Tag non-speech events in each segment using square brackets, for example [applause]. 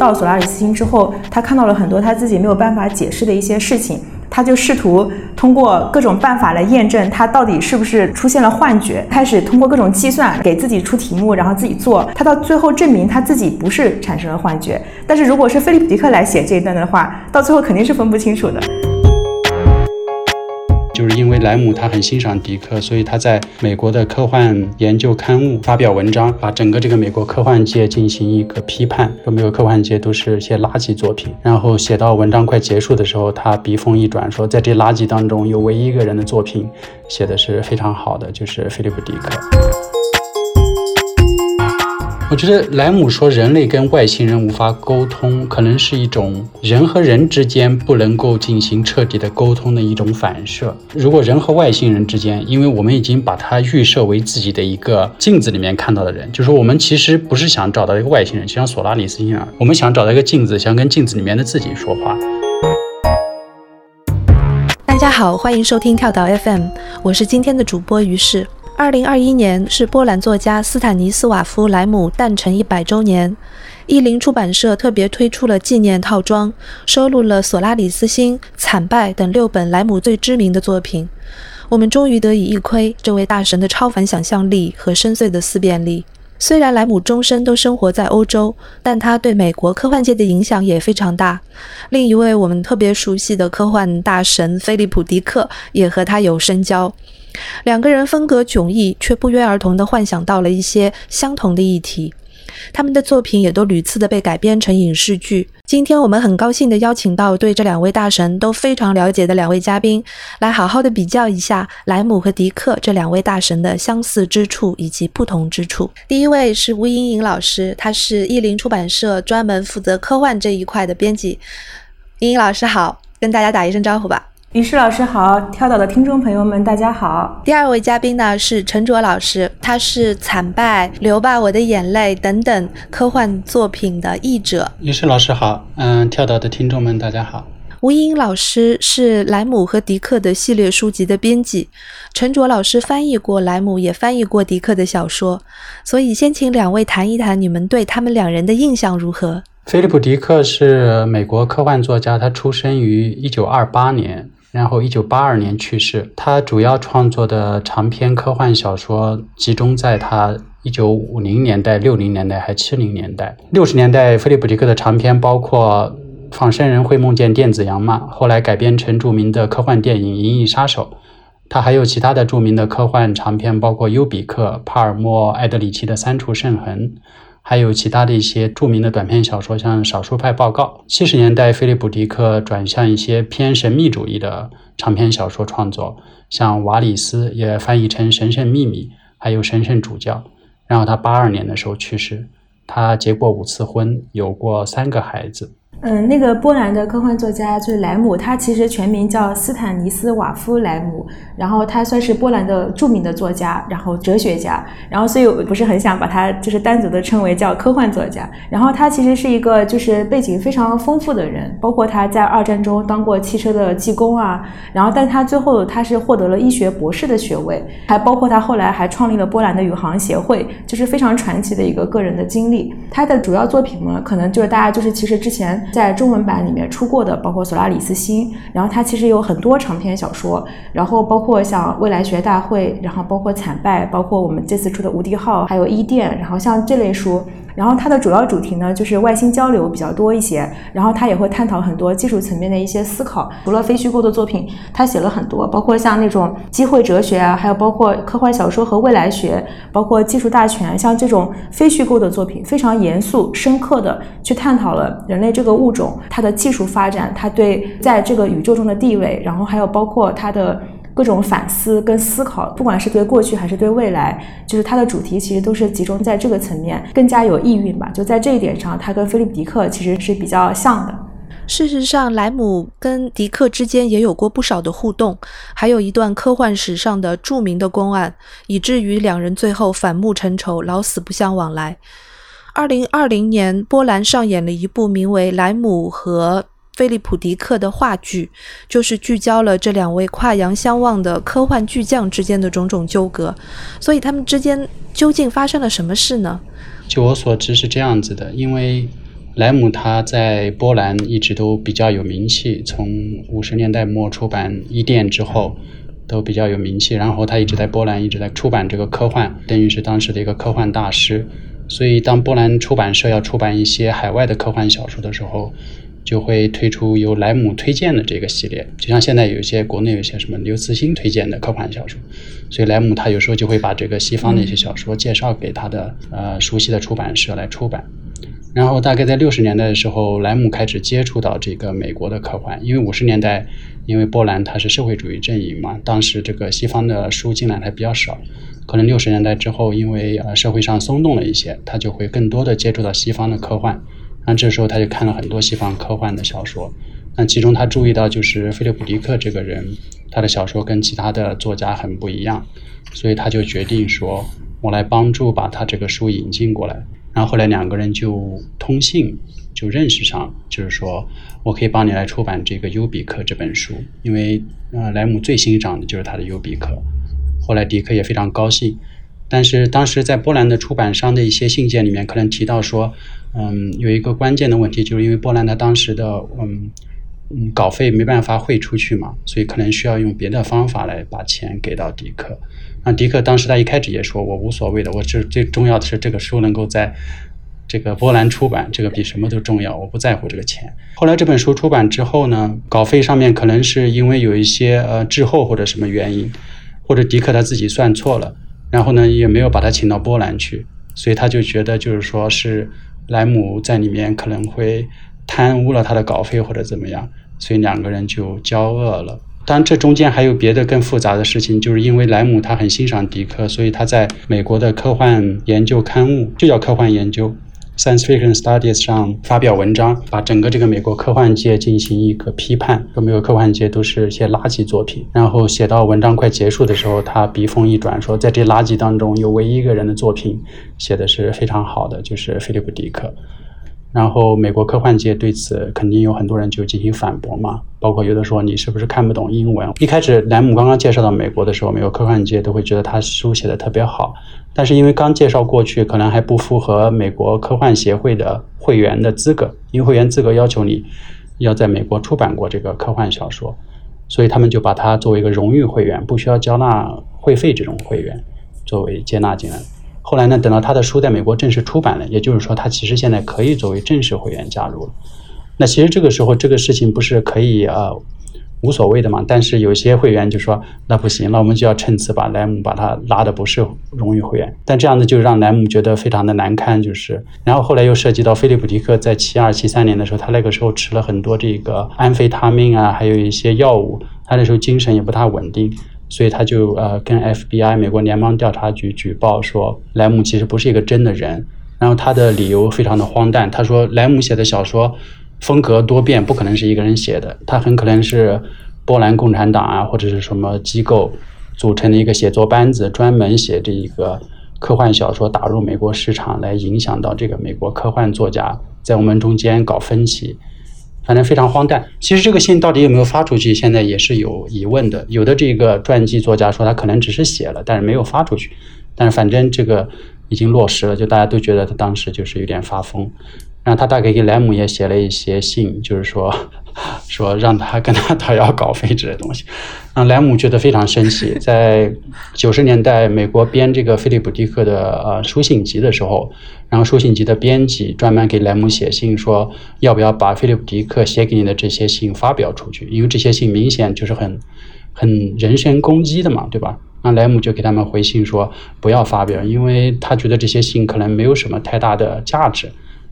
到索拉里斯星之后，他看到了很多他自己没有办法解释的一些事情。他就试图通过各种办法来验证他到底是不是出现了幻觉，开始通过各种计算给自己出题目，然后自己做。他到最后证明他自己不是产生了幻觉。但是如果是菲利普·迪克来写这一段的话，到最后肯定是分不清楚的。莱姆他很欣赏迪克，所以他在美国的科幻研究刊物发表文章，把整个这个美国科幻界进行一个批判，说美国科幻界都是些垃圾作品。然后写到文章快结束的时候，他笔锋一转，说在这垃圾当中有唯一一个人的作品写的是非常好的，就是菲利普·迪克。我觉得莱姆说人类跟外星人无法沟通，可能是一种人和人之间不能够进行彻底的沟通的一种反射。如果人和外星人之间，因为我们已经把它预设为自己的一个镜子里面看到的人，就是我们其实不是想找到一个外星人，就像索拉里斯一样，我们想找到一个镜子，想跟镜子里面的自己说话。大家好，欢迎收听跳岛 FM，我是今天的主播于适。二零二一年是波兰作家斯坦尼斯瓦夫·莱姆诞辰一百周年，译林出版社特别推出了纪念套装，收录了《索拉里斯星》《惨败》等六本莱姆最知名的作品。我们终于得以一窥这位大神的超凡想象力和深邃的思辨力。虽然莱姆终身都生活在欧洲，但他对美国科幻界的影响也非常大。另一位我们特别熟悉的科幻大神菲利普·迪克也和他有深交。两个人风格迥异，却不约而同地幻想到了一些相同的议题。他们的作品也都屡次的被改编成影视剧。今天我们很高兴地邀请到对这两位大神都非常了解的两位嘉宾，来好好的比较一下莱姆和迪克这两位大神的相似之处以及不同之处。第一位是吴莹莹老师，她是译林出版社专门负责科幻这一块的编辑。莹莹老师好，跟大家打一声招呼吧。于适老师好，跳岛的听众朋友们大家好。第二位嘉宾呢是陈卓老师，他是《惨败》《流吧我的眼泪》等等科幻作品的译者。于适老师好，嗯，跳岛的听众们大家好。吴英老师是莱姆和迪克的系列书籍的编辑，陈卓老师翻译过莱姆，也翻译过迪克的小说，所以先请两位谈一谈你们对他们两人的印象如何。菲利普·迪克是美国科幻作家，他出生于一九二八年。然后，一九八二年去世。他主要创作的长篇科幻小说集中在他一九五零年代、六零年代还七零年代。六十年代，菲利普·迪克的长篇包括《仿生人会梦见电子羊吗》，后来改编成著名的科幻电影《银翼杀手》。他还有其他的著名的科幻长篇，包括尤比克、帕尔默、艾德里奇的《三处圣痕》。还有其他的一些著名的短篇小说，像《少数派报告》。七十年代，菲利普·迪克转向一些偏神秘主义的长篇小说创作，像《瓦里斯》也翻译成《神圣秘密》，还有《神圣主教》。然后他八二年的时候去世。他结过五次婚，有过三个孩子。嗯，那个波兰的科幻作家就是莱姆，他其实全名叫斯坦尼斯瓦夫莱姆，然后他算是波兰的著名的作家，然后哲学家，然后所以我不是很想把他就是单独的称为叫科幻作家。然后他其实是一个就是背景非常丰富的人，包括他在二战中当过汽车的技工啊，然后但他最后他是获得了医学博士的学位，还包括他后来还创立了波兰的宇航协会，就是非常传奇的一个个人的经历。他的主要作品呢，可能就是大家就是其实之前。在中文版里面出过的，包括《索拉里斯星》，然后他其实有很多长篇小说，然后包括像《未来学大会》，然后包括《惨败》，包括我们这次出的《无敌号》，还有《伊甸》，然后像这类书。然后它的主要主题呢，就是外星交流比较多一些。然后它也会探讨很多技术层面的一些思考。除了非虚构的作品，他写了很多，包括像那种机会哲学啊，还有包括科幻小说和未来学，包括技术大全，像这种非虚构的作品，非常严肃深刻的去探讨了人类这个物种它的技术发展，它对在这个宇宙中的地位，然后还有包括它的。各种反思跟思考，不管是对过去还是对未来，就是它的主题其实都是集中在这个层面，更加有意蕴吧。就在这一点上，它跟菲利普·迪克其实是比较像的。事实上，莱姆跟迪克之间也有过不少的互动，还有一段科幻史上的著名的公案，以至于两人最后反目成仇，老死不相往来。二零二零年，波兰上演了一部名为《莱姆和》。菲利普·迪克的话剧，就是聚焦了这两位跨洋相望的科幻巨匠之间的种种纠葛。所以，他们之间究竟发生了什么事呢？据我所知是这样子的，因为莱姆他在波兰一直都比较有名气，从五十年代末出版《伊甸》之后都比较有名气。然后他一直在波兰一直在出版这个科幻，等于是当时的一个科幻大师。所以当波兰出版社要出版一些海外的科幻小说的时候，就会推出由莱姆推荐的这个系列。就像现在有一些国内有一些什么刘慈欣推荐的科幻小说，所以莱姆他有时候就会把这个西方的一些小说介绍给他的呃熟悉的出版社来出版。然后大概在六十年代的时候，莱姆开始接触到这个美国的科幻，因为五十年代，因为波兰它是社会主义阵营嘛，当时这个西方的书进来还比较少，可能六十年代之后，因为呃社会上松动了一些，他就会更多的接触到西方的科幻，那这时候他就看了很多西方科幻的小说，那其中他注意到就是菲利普·迪克这个人，他的小说跟其他的作家很不一样，所以他就决定说，我来帮助把他这个书引进过来。然后后来两个人就通信，就认识上，就是说我可以帮你来出版这个《优比克》这本书，因为呃莱姆最欣赏的就是他的《优比克》。后来迪克也非常高兴，但是当时在波兰的出版商的一些信件里面，可能提到说，嗯，有一个关键的问题，就是因为波兰他当时的嗯嗯稿费没办法汇出去嘛，所以可能需要用别的方法来把钱给到迪克。那迪克当时他一开始也说，我无所谓的，我这最重要的是这个书能够在这个波兰出版，这个比什么都重要，我不在乎这个钱。后来这本书出版之后呢，稿费上面可能是因为有一些呃滞后或者什么原因，或者迪克他自己算错了，然后呢也没有把他请到波兰去，所以他就觉得就是说是莱姆在里面可能会贪污了他的稿费或者怎么样，所以两个人就交恶了。当然，这中间还有别的更复杂的事情，就是因为莱姆他很欣赏迪克，所以他在美国的科幻研究刊物就叫科幻研究 （Science Fiction Studies） 上发表文章，把整个这个美国科幻界进行一个批判，说美国科幻界都是一些垃圾作品。然后写到文章快结束的时候，他笔锋一转，说在这垃圾当中有唯一一个人的作品写的是非常好的，就是菲利普·迪克。然后美国科幻界对此肯定有很多人就进行反驳嘛，包括有的说你是不是看不懂英文？一开始莱姆刚刚介绍到美国的时候，美国科幻界都会觉得他书写的特别好，但是因为刚介绍过去，可能还不符合美国科幻协会的会员的资格，因为会员资格要求你要在美国出版过这个科幻小说，所以他们就把它作为一个荣誉会员，不需要交纳会费这种会员作为接纳进来。后来呢？等到他的书在美国正式出版了，也就是说，他其实现在可以作为正式会员加入了。那其实这个时候，这个事情不是可以呃无所谓的嘛？但是有些会员就说那不行，那我们就要趁此把莱姆把他拉的不是荣誉会员。但这样子就让莱姆觉得非常的难堪，就是。然后后来又涉及到菲利普迪克在七二七三年的时候，他那个时候吃了很多这个安非他命啊，还有一些药物，他那时候精神也不太稳定。所以他就呃跟 FBI 美国联邦调查局举报说，莱姆其实不是一个真的人。然后他的理由非常的荒诞，他说莱姆写的小说风格多变，不可能是一个人写的，他很可能是波兰共产党啊或者是什么机构组成的一个写作班子，专门写这一个科幻小说打入美国市场，来影响到这个美国科幻作家在我们中间搞分歧。反正非常荒诞。其实这个信到底有没有发出去，现在也是有疑问的。有的这个传记作家说他可能只是写了，但是没有发出去。但是反正这个已经落实了，就大家都觉得他当时就是有点发疯。然后他大概给莱姆也写了一些信，就是说。[laughs] 说让他跟他讨要稿费之类的东西，让莱姆觉得非常生气。[laughs] 在九十年代，美国编这个菲利普迪克的呃书信集的时候，然后书信集的编辑专门给莱姆写信说，要不要把菲利普迪克写给你的这些信发表出去？因为这些信明显就是很很人身攻击的嘛，对吧？那莱姆就给他们回信说不要发表，因为他觉得这些信可能没有什么太大的价值，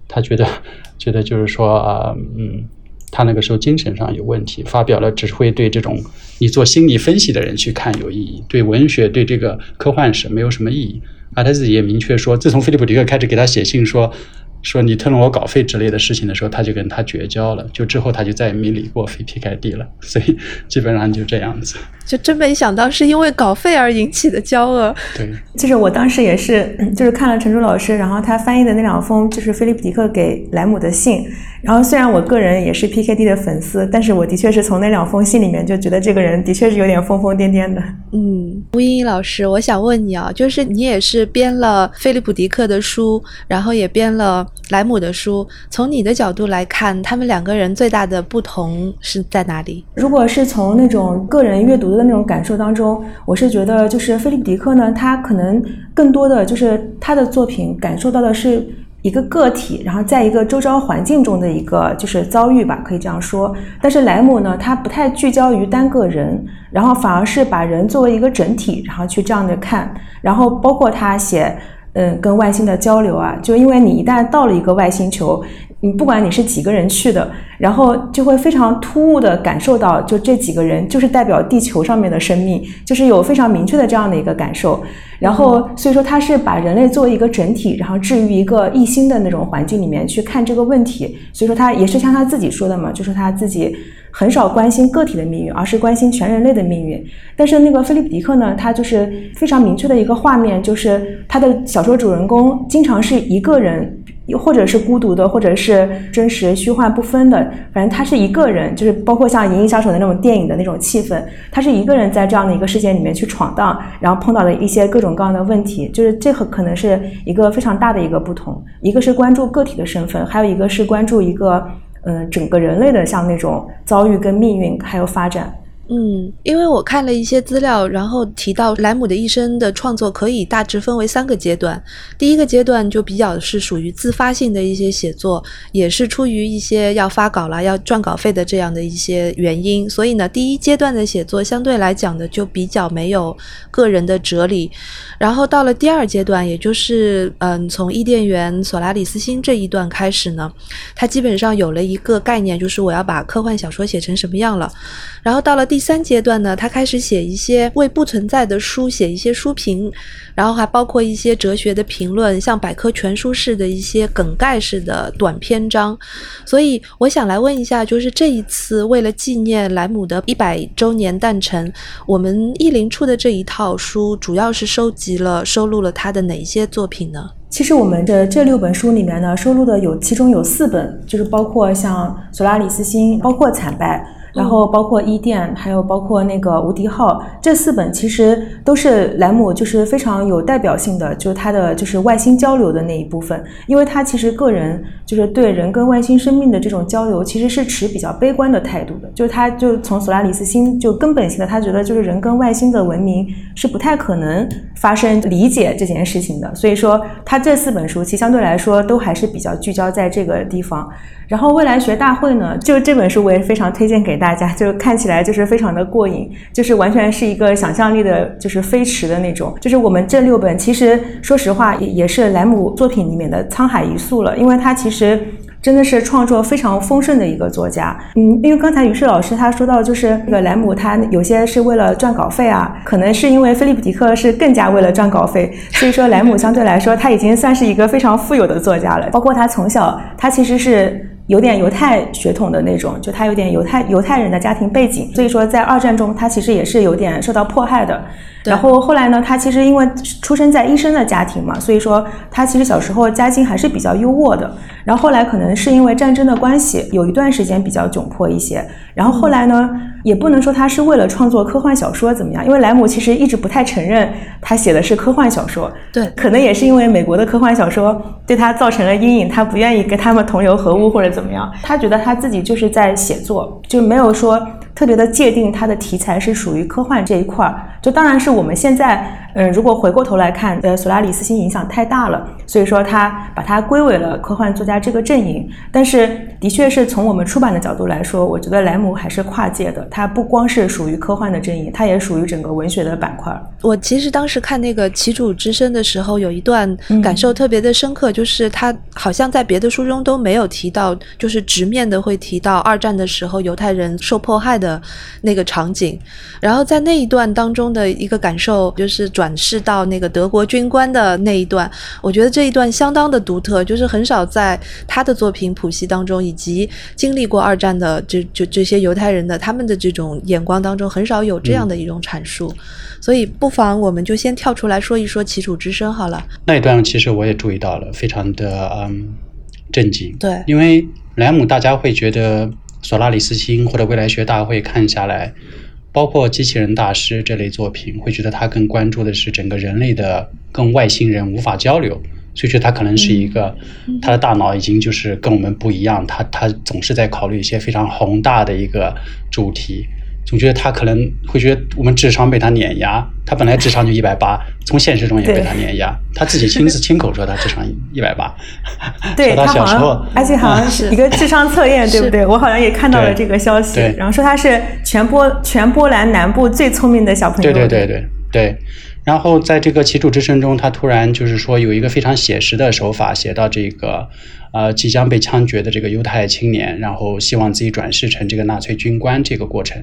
他觉得 [laughs] 觉得就是说啊嗯。他那个时候精神上有问题，发表了只会对这种你做心理分析的人去看有意义，对文学、对这个科幻史没有什么意义。而他自己也明确说，自从菲利普迪克开始给他写信说。说你吞了我稿费之类的事情的时候，他就跟他绝交了。就之后他就再也没理过菲皮凯蒂了。所以基本上就这样子。就真没想到是因为稿费而引起的交恶。对，就是我当时也是，就是看了陈珠老师，然后他翻译的那两封就是菲利普迪克给莱姆的信。然后虽然我个人也是 PKD 的粉丝，但是我的确是从那两封信里面就觉得这个人的确是有点疯疯癫癫的。嗯，吴英英老师，我想问你啊，就是你也是编了菲利普迪克的书，然后也编了。莱姆的书，从你的角度来看，他们两个人最大的不同是在哪里？如果是从那种个人阅读的那种感受当中，我是觉得就是菲利普迪克呢，他可能更多的就是他的作品感受到的是。一个个体，然后在一个周遭环境中的一个就是遭遇吧，可以这样说。但是莱姆呢，他不太聚焦于单个人，然后反而是把人作为一个整体，然后去这样的看。然后包括他写，嗯，跟外星的交流啊，就因为你一旦到了一个外星球。你不管你是几个人去的，然后就会非常突兀的感受到，就这几个人就是代表地球上面的生命，就是有非常明确的这样的一个感受。然后所以说他是把人类作为一个整体，然后置于一个异星的那种环境里面去看这个问题。所以说他也是像他自己说的嘛，就是他自己很少关心个体的命运，而是关心全人类的命运。但是那个菲利普迪克呢，他就是非常明确的一个画面，就是他的小说主人公经常是一个人。又或者是孤独的，或者是真实虚幻不分的，反正他是一个人，就是包括像《银翼杀手》的那种电影的那种气氛，他是一个人在这样的一个世界里面去闯荡，然后碰到的一些各种各样的问题，就是这个可能是一个非常大的一个不同，一个是关注个体的身份，还有一个是关注一个嗯整个人类的像那种遭遇跟命运还有发展。嗯，因为我看了一些资料，然后提到莱姆的一生的创作可以大致分为三个阶段。第一个阶段就比较是属于自发性的一些写作，也是出于一些要发稿了、要赚稿费的这样的一些原因。所以呢，第一阶段的写作相对来讲的就比较没有个人的哲理。然后到了第二阶段，也就是嗯，从伊甸园、索拉里斯星这一段开始呢，他基本上有了一个概念，就是我要把科幻小说写成什么样了。然后到了第三阶段呢，他开始写一些为不存在的书写一些书评，然后还包括一些哲学的评论，像百科全书式的一些梗概式的短篇章。所以我想来问一下，就是这一次为了纪念莱姆的一百周年诞辰，我们译林出的这一套书，主要是收集了收录了他的哪一些作品呢？其实我们的这六本书里面呢，收录的有其中有四本，就是包括像《索拉里斯星》，包括《惨败》。然后包括伊甸，还有包括那个无敌号，这四本其实都是莱姆就是非常有代表性的，就是他的就是外星交流的那一部分，因为他其实个人就是对人跟外星生命的这种交流，其实是持比较悲观的态度的，就是他就从索拉里斯星就根本性的，他觉得就是人跟外星的文明是不太可能发生理解这件事情的，所以说他这四本书其实相对来说都还是比较聚焦在这个地方。然后未来学大会呢，就这本书我也非常推荐给大家，[laughs] 就看起来就是非常的过瘾，就是完全是一个想象力的，就是飞驰的那种。就是我们这六本，其实说实话也也是莱姆作品里面的沧海一粟了，因为他其实。真的是创作非常丰盛的一个作家，嗯，因为刚才于适老师他说到，就是那个莱姆他有些是为了赚稿费啊，可能是因为菲利普迪克是更加为了赚稿费，[laughs] 所以说莱姆相对来说他已经算是一个非常富有的作家了。包括他从小，他其实是有点犹太血统的那种，就他有点犹太犹太人的家庭背景，所以说在二战中他其实也是有点受到迫害的。然后后来呢，他其实因为出生在医生的家庭嘛，所以说他其实小时候家境还是比较优渥的。然后后来可能是因为战争的关系，有一段时间比较窘迫一些。然后后来呢，也不能说他是为了创作科幻小说怎么样，因为莱姆其实一直不太承认他写的是科幻小说。对，可能也是因为美国的科幻小说对他造成了阴影，他不愿意跟他们同流合污或者怎么样。他觉得他自己就是在写作，就没有说。特别的界定它的题材是属于科幻这一块儿，就当然是我们现在，嗯，如果回过头来看，呃，索拉里斯星影响太大了，所以说他把它归为了科幻作家这个阵营。但是，的确是从我们出版的角度来说，我觉得莱姆还是跨界的，他不光是属于科幻的阵营，他也属于整个文学的板块。我其实当时看那个《旗主之声》的时候，有一段感受特别的深刻，就是他好像在别的书中都没有提到，就是直面的会提到二战的时候犹太人受迫害的。的那个场景，然后在那一段当中的一个感受，就是转世到那个德国军官的那一段，我觉得这一段相当的独特，就是很少在他的作品谱系当中，以及经历过二战的这这这些犹太人的他们的这种眼光当中，很少有这样的一种阐述，所以不妨我们就先跳出来说一说《齐楚之声》好了。那一段其实我也注意到了，非常的嗯震惊。对，因为莱姆大家会觉得。索拉里斯星或者未来学大会看下来，包括机器人大师这类作品，会觉得他更关注的是整个人类的跟外星人无法交流，所以觉得他可能是一个，他的大脑已经就是跟我们不一样，他他总是在考虑一些非常宏大的一个主题。总觉得他可能会觉得我们智商被他碾压，他本来智商就 [laughs] 一百八，从现实中也被他碾压。他自己亲自亲口说他智商一百八。对他小时候，而且好像是一个智商测验，对不对？我好像也看到了这个消息，然后说他是全波全波兰南部最聪明的小朋友。对对对对对。然后在这个奇楚之声中，他突然就是说有一个非常写实的手法，写到这个呃即将被枪决的这个犹太青年，然后希望自己转世成这个纳粹军官这个过程。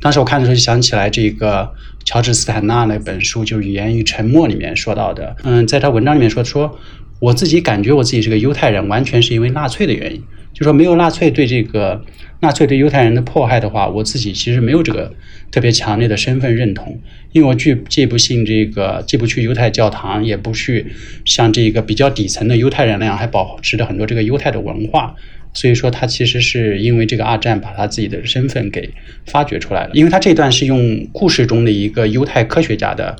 当时我看的时候就想起来这个乔治斯坦纳那本书，就《语言与沉默》里面说到的，嗯，在他文章里面说说，我自己感觉我自己是个犹太人，完全是因为纳粹的原因，就说没有纳粹对这个。纳粹对犹太人的迫害的话，我自己其实没有这个特别强烈的身份认同，因为我既既不信这个，既不去犹太教堂，也不去像这个比较底层的犹太人那样还保持着很多这个犹太的文化，所以说他其实是因为这个二战把他自己的身份给发掘出来了，因为他这段是用故事中的一个犹太科学家的。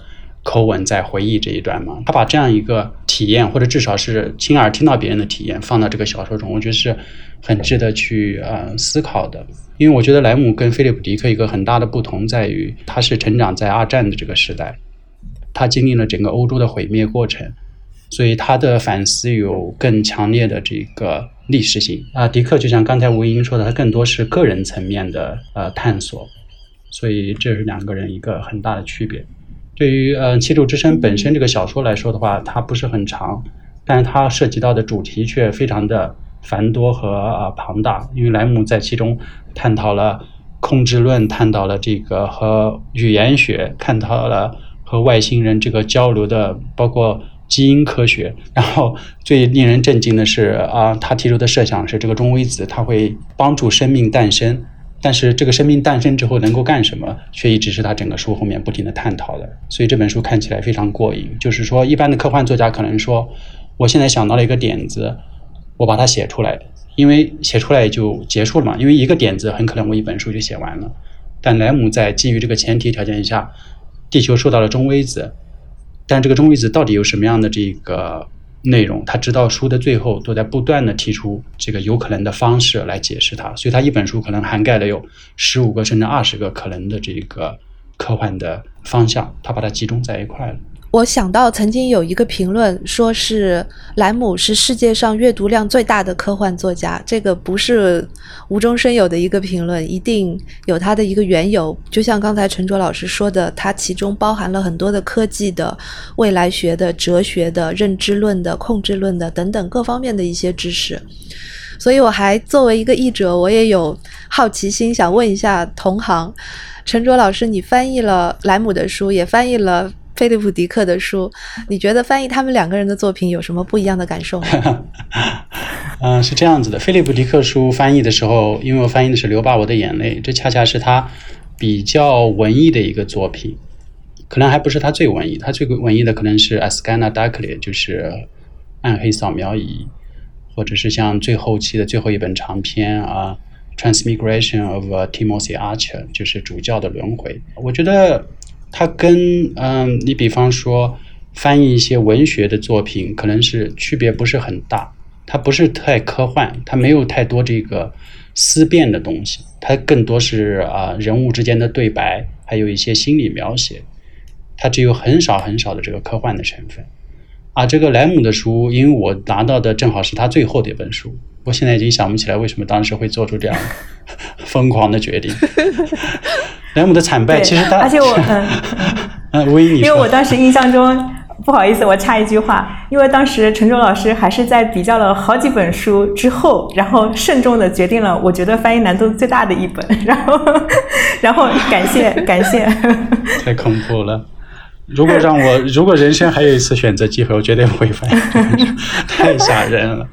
口吻在回忆这一段嘛，他把这样一个体验，或者至少是亲耳听到别人的体验，放到这个小说中，我觉得是很值得去呃思考的。因为我觉得莱姆跟菲利普迪克一个很大的不同在于，他是成长在二战的这个时代，他经历了整个欧洲的毁灭过程，所以他的反思有更强烈的这个历史性啊。迪克就像刚才吴英说的，他更多是个人层面的呃探索，所以这是两个人一个很大的区别。对于呃《七柱之声》本身这个小说来说的话，它不是很长，但是它涉及到的主题却非常的繁多和啊庞大。因为莱姆在其中探讨了控制论，探讨了这个和语言学，探讨了和外星人这个交流的，包括基因科学。然后最令人震惊的是啊，他提出的设想是这个中微子它会帮助生命诞生。但是这个生命诞生之后能够干什么，却一直是他整个书后面不停的探讨的。所以这本书看起来非常过瘾。就是说，一般的科幻作家可能说，我现在想到了一个点子，我把它写出来，因为写出来就结束了嘛。因为一个点子很可能我一本书就写完了。但莱姆在基于这个前提条件下，地球受到了中微子，但这个中微子到底有什么样的这个？内容，他直到书的最后都在不断的提出这个有可能的方式来解释它，所以他一本书可能涵盖了有十五个甚至二十个可能的这个科幻的方向，他把它集中在一块了。我想到曾经有一个评论，说是莱姆是世界上阅读量最大的科幻作家，这个不是无中生有的一个评论，一定有它的一个缘由。就像刚才陈卓老师说的，它其中包含了很多的科技的、未来学的、哲学的、认知论的、控制论的等等各方面的一些知识。所以我还作为一个译者，我也有好奇心，想问一下同行，陈卓老师，你翻译了莱姆的书，也翻译了。菲利普·迪克的书，你觉得翻译他们两个人的作品有什么不一样的感受吗？嗯，[laughs] 是这样子的。菲利普·迪克书翻译的时候，因为我翻译的是《留吧我的眼泪》，这恰恰是他比较文艺的一个作品，可能还不是他最文艺。他最文艺的可能是《a s c a n a Darkly》，就是《暗黑扫描仪》，或者是像最后期的最后一本长篇啊，《Transmigration of Timothy Archer》，就是主教的轮回。我觉得。它跟嗯，你比方说翻译一些文学的作品，可能是区别不是很大。它不是太科幻，它没有太多这个思辨的东西，它更多是啊人物之间的对白，还有一些心理描写。它只有很少很少的这个科幻的成分。啊，这个莱姆的书，因为我拿到的正好是他最后的一本书，我现在已经想不起来为什么当时会做出这样 [laughs] 疯狂的决定。莱姆的惨败，其实他，而且我 [laughs] 嗯嗯，吴英，因为我当时印象中，不好意思，我插一句话，因为当时陈舟老师还是在比较了好几本书之后，然后慎重的决定了我觉得翻译难度最大的一本，然后然后感谢感谢，[laughs] 太恐怖了。如果让我，如果人生还有一次选择机会，我绝对不会翻译，太吓人了。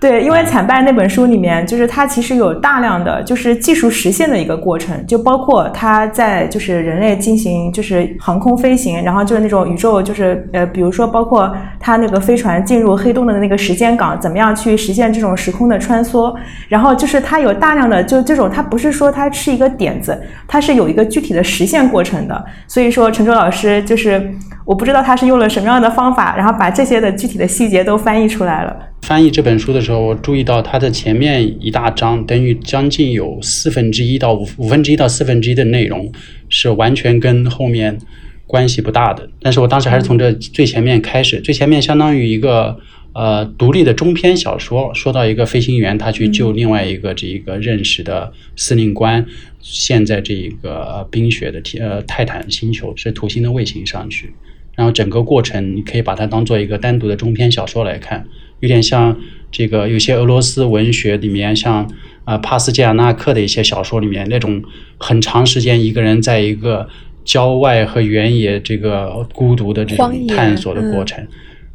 对，因为《惨败》那本书里面，就是它其实有大量的就是技术实现的一个过程，就包括它在就是人类进行就是航空飞行，然后就是那种宇宙就是呃，比如说包括它那个飞船进入黑洞的那个时间港，怎么样去实现这种时空的穿梭，然后就是它有大量的就这种，它不是说它是一个点子，它是有一个具体的实现过程的。所以说，陈舟老师就是我不知道他是用了什么样的方法，然后把这些的具体的细节都翻译出来了。翻译这本书的时候，我注意到它的前面一大章，等于将近有四分之一到五五分之一到四分之一的内容是完全跟后面关系不大的。但是我当时还是从这最前面开始，最前面相当于一个呃独立的中篇小说，说到一个飞行员他去救另外一个这一个认识的司令官，现在这一个冰雪的天呃泰坦星球是土星的卫星上去，然后整个过程你可以把它当做一个单独的中篇小说来看。有点像这个，有些俄罗斯文学里面，像啊帕斯捷尔纳克的一些小说里面那种很长时间一个人在一个郊外和原野这个孤独的这种探索的过程，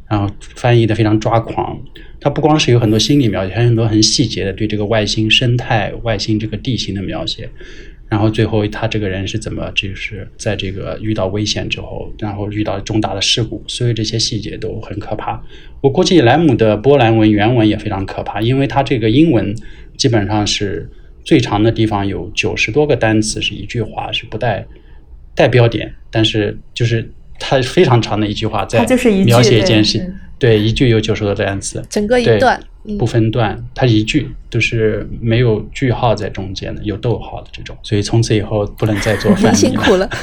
然后翻译的非常抓狂。它不光是有很多心理描写，还有很多很细节的对这个外星生态、外星这个地形的描写。然后最后他这个人是怎么，就是在这个遇到危险之后，然后遇到重大的事故，所有这些细节都很可怕。我估计莱姆的波兰文原文也非常可怕，因为他这个英文基本上是最长的地方有九十多个单词是一句话，是不带带标点，但是就是它非常长的一句话在描写一件事。对，一句有九十多个单词，整个一段不分段，它一句都是没有句号在中间的，有逗号的这种，所以从此以后不能再做翻译了。辛苦了。[laughs]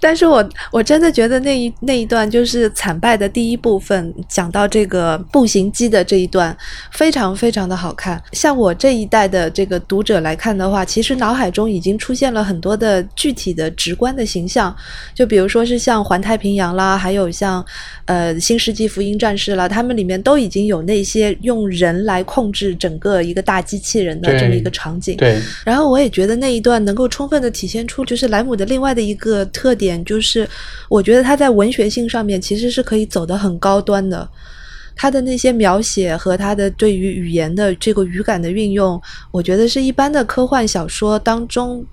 但是我我真的觉得那一那一段就是惨败的第一部分，讲到这个步行机的这一段，非常非常的好看。像我这一代的这个读者来看的话，其实脑海中已经出现了很多的具体的直观的形象，就比如说是像环太平洋啦，还有像呃新世纪福音战士啦，他们里面都已经有那些用人来控制整个一个大机器人的这么一个场景。对。然后我也觉得那一段能够充分的体现出，就是莱姆的另外的一个特点。点就是，我觉得他在文学性上面其实是可以走得很高端的，他的那些描写和他的对于语言的这个语感的运用，我觉得是一般的科幻小说当中。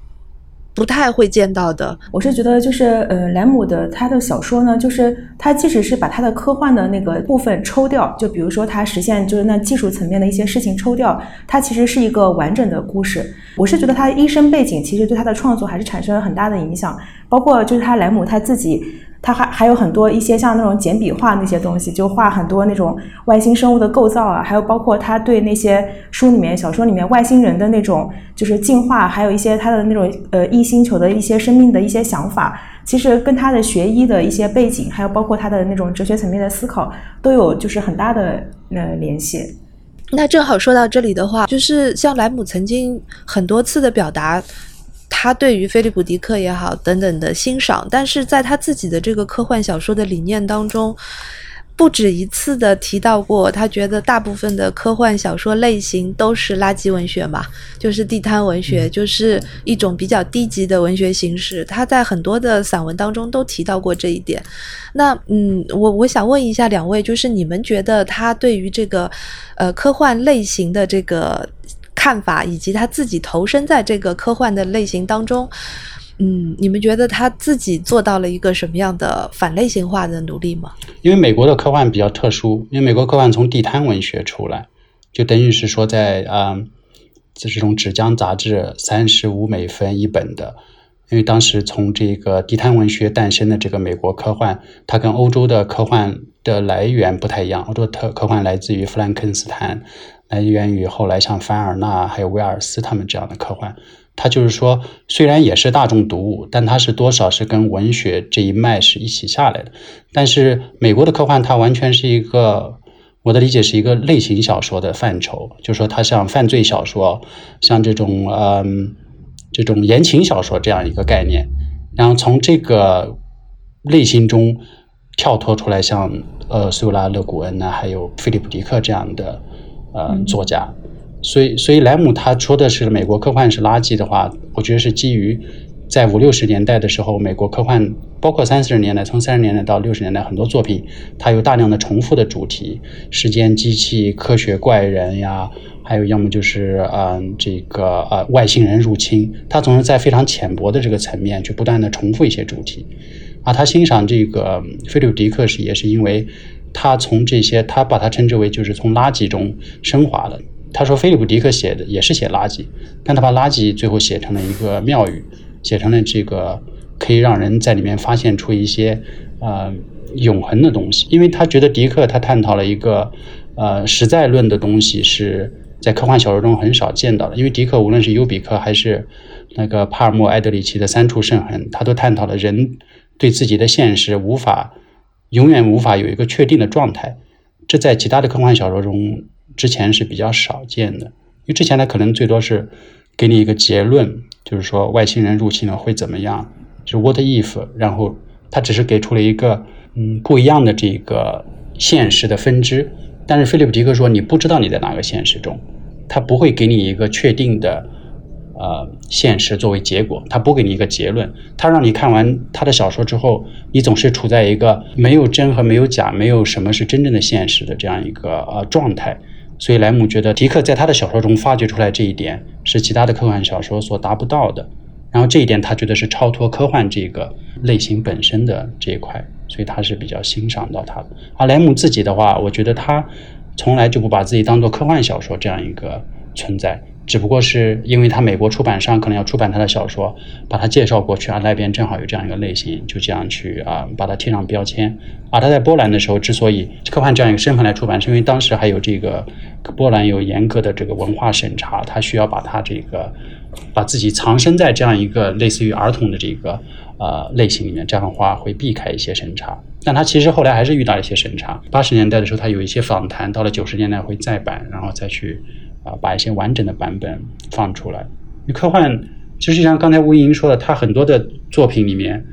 不太会见到的，我是觉得就是呃，莱姆的他的小说呢，就是他即使是把他的科幻的那个部分抽掉，就比如说他实现就是那技术层面的一些事情抽掉，它其实是一个完整的故事。我是觉得他的一生背景其实对他的创作还是产生了很大的影响，包括就是他莱姆他自己。他还还有很多一些像那种简笔画那些东西，就画很多那种外星生物的构造啊，还有包括他对那些书里面、小说里面外星人的那种就是进化，还有一些他的那种呃异星球的一些生命的一些想法，其实跟他的学医的一些背景，还有包括他的那种哲学层面的思考，都有就是很大的呃联系。那正好说到这里的话，就是像莱姆曾经很多次的表达。他对于菲利普·迪克也好等等的欣赏，但是在他自己的这个科幻小说的理念当中，不止一次的提到过，他觉得大部分的科幻小说类型都是垃圾文学嘛，就是地摊文学，就是一种比较低级的文学形式。他在很多的散文当中都提到过这一点。那嗯，我我想问一下两位，就是你们觉得他对于这个呃科幻类型的这个。看法以及他自己投身在这个科幻的类型当中，嗯，你们觉得他自己做到了一个什么样的反类型化的努力吗？因为美国的科幻比较特殊，因为美国科幻从地摊文学出来，就等于是说在啊，这种纸浆杂志三十五美分一本的，因为当时从这个地摊文学诞生的这个美国科幻，它跟欧洲的科幻的来源不太一样，欧洲特科幻来自于弗兰肯斯坦。来源于后来像凡尔纳还有威尔斯他们这样的科幻，它就是说虽然也是大众读物，但它是多少是跟文学这一脉是一起下来的。但是美国的科幻它完全是一个，我的理解是一个类型小说的范畴，就是说它像犯罪小说，像这种嗯这种言情小说这样一个概念，然后从这个类型中跳脱出来，像呃苏拉勒古恩呐，还有菲利普迪克这样的。呃，作家，所以所以莱姆他说的是美国科幻是垃圾的话，我觉得是基于在五六十年代的时候，美国科幻包括三四十年代，从三十年代到六十年代，很多作品它有大量的重复的主题，时间机器、科学怪人呀，还有要么就是嗯这个呃外星人入侵，他总是在非常浅薄的这个层面去不断的重复一些主题。啊，他欣赏这个菲利普迪克是也是因为他从这些他把它称之为就是从垃圾中升华的。他说菲利普迪克写的也是写垃圾，但他把垃圾最后写成了一个妙语。写成了这个可以让人在里面发现出一些呃永恒的东西，因为他觉得迪克他探讨了一个呃实在论的东西是在科幻小说中很少见到的，因为迪克无论是尤比克还是那个帕尔默埃德里奇的三处圣痕，他都探讨了人对自己的现实无法永远无法有一个确定的状态，这在其他的科幻小说中之前是比较少见的，因为之前呢可能最多是给你一个结论。就是说外星人入侵了会怎么样？就 what if？然后他只是给出了一个嗯不一样的这个现实的分支。但是菲利普迪克说你不知道你在哪个现实中，他不会给你一个确定的呃现实作为结果，他不给你一个结论，他让你看完他的小说之后，你总是处在一个没有真和没有假，没有什么是真正的现实的这样一个呃状态。所以莱姆觉得迪克在他的小说中发掘出来这一点是其他的科幻小说所达不到的，然后这一点他觉得是超脱科幻这个类型本身的这一块，所以他是比较欣赏到他的。而莱姆自己的话，我觉得他从来就不把自己当做科幻小说这样一个存在。只不过是因为他美国出版商可能要出版他的小说，把他介绍过去啊，那边正好有这样一个类型，就这样去啊，把它贴上标签。而他在波兰的时候，之所以科幻这样一个身份来出版，是因为当时还有这个波兰有严格的这个文化审查，他需要把他这个把自己藏身在这样一个类似于儿童的这个呃类型里面，这样的话会避开一些审查。但他其实后来还是遇到一些审查。八十年代的时候，他有一些访谈，到了九十年代会再版，然后再去。啊，把一些完整的版本放出来。科幻其实像刚才吴莹说的，他很多的作品里面，